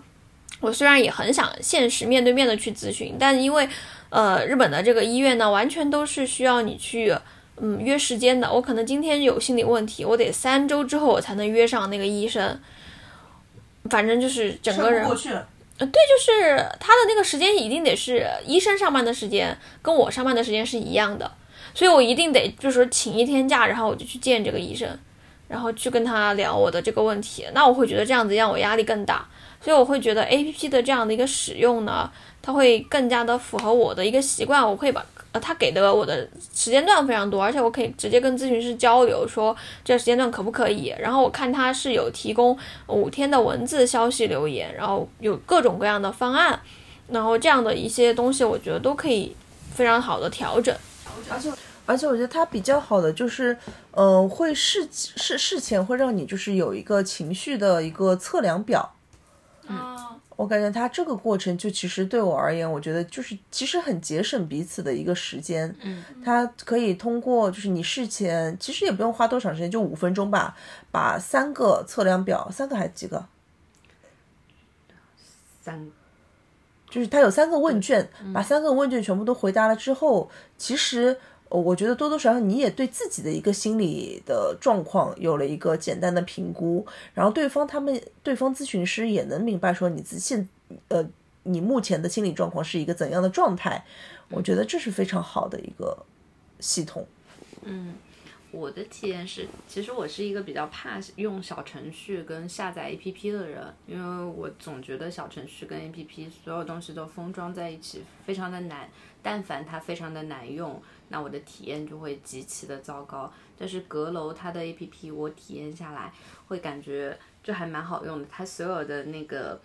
我虽然也很想现实面对面的去咨询，但因为呃日本的这个医院呢，完全都是需要你去嗯约时间的，我可能今天有心理问题，我得三周之后我才能约上那个医生，反正就是整个人。对，就是他的那个时间一定得是医生上班的时间，跟我上班的时间是一样的，所以我一定得就是请一天假，然后我就去见这个医生，然后去跟他聊我的这个问题。那我会觉得这样子让我压力更大，所以我会觉得 A P P 的这样的一个使用呢，它会更加的符合我的一个习惯，我可以把。呃，他给的我的时间段非常多，而且我可以直接跟咨询师交流，说这个时间段可不可以。然后我看他是有提供五天的文字消息留言，然后有各种各样的方案，然后这样的一些东西，我觉得都可以非常好的调整。而且而且我觉得他比较好的就是，嗯，会事事事前会让你就是有一个情绪的一个测量表。啊。我感觉他这个过程就其实对我而言，我觉得就是其实很节省彼此的一个时间。嗯，他可以通过就是你事前其实也不用花多长时间，就五分钟吧，把三个测量表，三个还是几个？三，就是他有三个问卷，把三个问卷全部都回答了之后，其实。我觉得多多少少你也对自己的一个心理的状况有了一个简单的评估，然后对方他们对方咨询师也能明白说你自现呃你目前的心理状况是一个怎样的状态，我觉得这是非常好的一个系统。嗯，我的体验是，其实我是一个比较怕用小程序跟下载 APP 的人，因为我总觉得小程序跟 APP 所有东西都封装在一起，非常的难，但凡它非常的难用。那我的体验就会极其的糟糕。但是阁楼它的 A P P 我体验下来会感觉就还蛮好用的，它所有的那个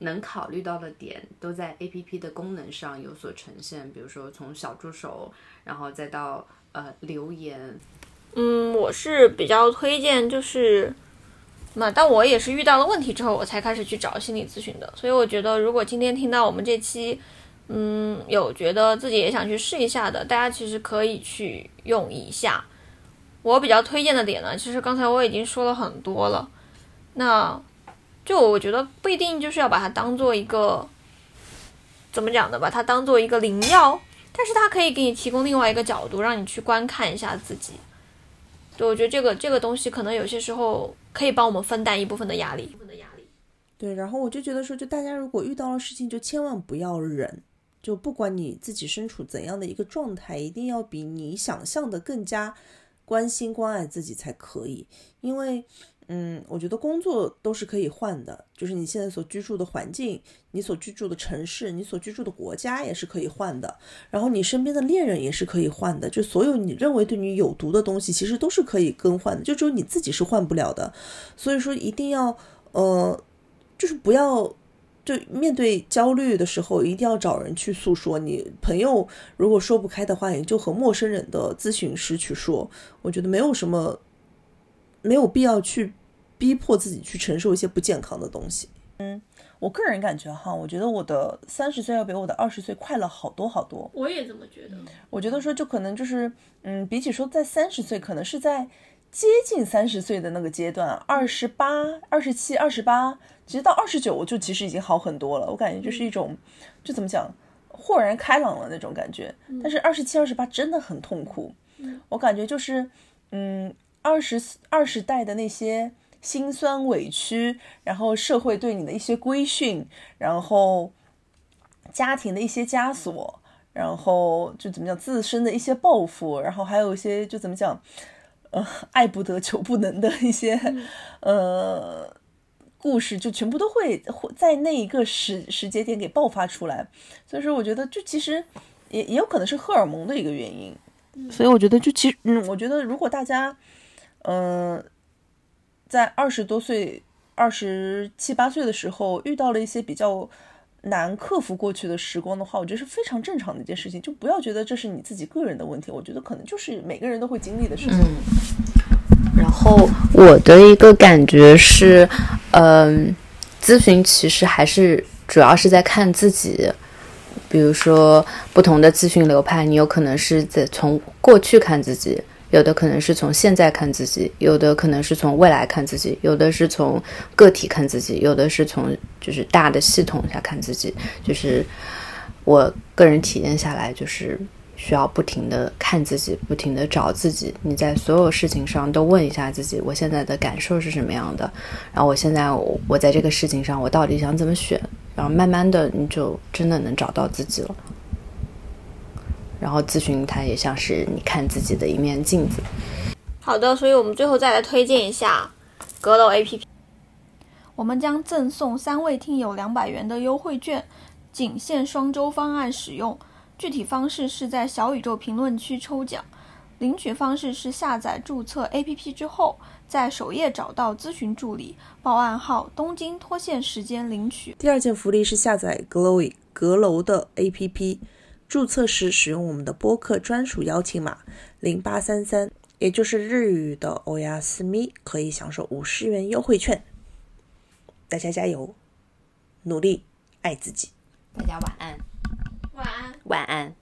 能考虑到的点都在 A P P 的功能上有所呈现，比如说从小助手，然后再到呃留言。嗯，我是比较推荐就是，那但我也是遇到了问题之后我才开始去找心理咨询的，所以我觉得如果今天听到我们这期。嗯，有觉得自己也想去试一下的，大家其实可以去用一下。我比较推荐的点呢，其实刚才我已经说了很多了。那就我觉得不一定就是要把它当做一个怎么讲的，把它当做一个灵药，但是它可以给你提供另外一个角度，让你去观看一下自己。对，我觉得这个这个东西可能有些时候可以帮我们分担一部分的压力。对，然后我就觉得说，就大家如果遇到了事情，就千万不要忍。就不管你自己身处怎样的一个状态，一定要比你想象的更加关心关爱自己才可以。因为，嗯，我觉得工作都是可以换的，就是你现在所居住的环境、你所居住的城市、你所居住的国家也是可以换的。然后你身边的恋人也是可以换的。就所有你认为对你有毒的东西，其实都是可以更换的，就只有你自己是换不了的。所以说，一定要，呃，就是不要。就面对焦虑的时候，一定要找人去诉说。你朋友如果说不开的话，也就和陌生人的咨询师去说。我觉得没有什么，没有必要去逼迫自己去承受一些不健康的东西。嗯，我个人感觉哈，我觉得我的三十岁要比我的二十岁快了好多好多。我也这么觉得。我觉得说，就可能就是，嗯，比起说在三十岁，可能是在。接近三十岁的那个阶段，二十八、二十七、二十八，其实到二十九，我就其实已经好很多了。我感觉就是一种，就怎么讲，豁然开朗了那种感觉。但是二十七、二十八真的很痛苦。我感觉就是，嗯，二十二十代的那些辛酸委屈，然后社会对你的一些规训，然后家庭的一些枷锁，然后就怎么讲自身的一些抱负，然后还有一些就怎么讲，呃，爱不得 求不能的一些，呃。故事就全部都会会在那一个时时节点给爆发出来，所以说我觉得就其实也也有可能是荷尔蒙的一个原因，所以我觉得就其实嗯，我觉得如果大家嗯在二十多岁、二十七八岁的时候遇到了一些比较难克服过去的时光的话，我觉得是非常正常的一件事情，就不要觉得这是你自己个人的问题，我觉得可能就是每个人都会经历的事情。然后我的一个感觉是，嗯，咨询其实还是主要是在看自己。比如说不同的咨询流派，你有可能是在从过去看自己，有的可能是从现在看自己，有的可能是从未来看自己，有的是从个体看自己，有的是从就是大的系统下看自己。就是我个人体验下来，就是。需要不停的看自己，不停的找自己。你在所有事情上都问一下自己：我现在的感受是什么样的？然后我现在我在这个事情上，我到底想怎么选？然后慢慢的，你就真的能找到自己了。然后咨询它也像是你看自己的一面镜子。好的，所以我们最后再来推荐一下阁楼 APP。我们将赠送三位听友两百元的优惠券，仅限双周方案使用。具体方式是在小宇宙评论区抽奖，领取方式是下载注册 APP 之后，在首页找到咨询助理，报暗号“东京脱线时间”领取。第二件福利是下载 Glowy 阁楼的 APP，注册时使用我们的播客专属邀请码零八三三，也就是日语的欧亚斯咪，可以享受五十元优惠券。大家加油，努力爱自己。大家晚安。晚安。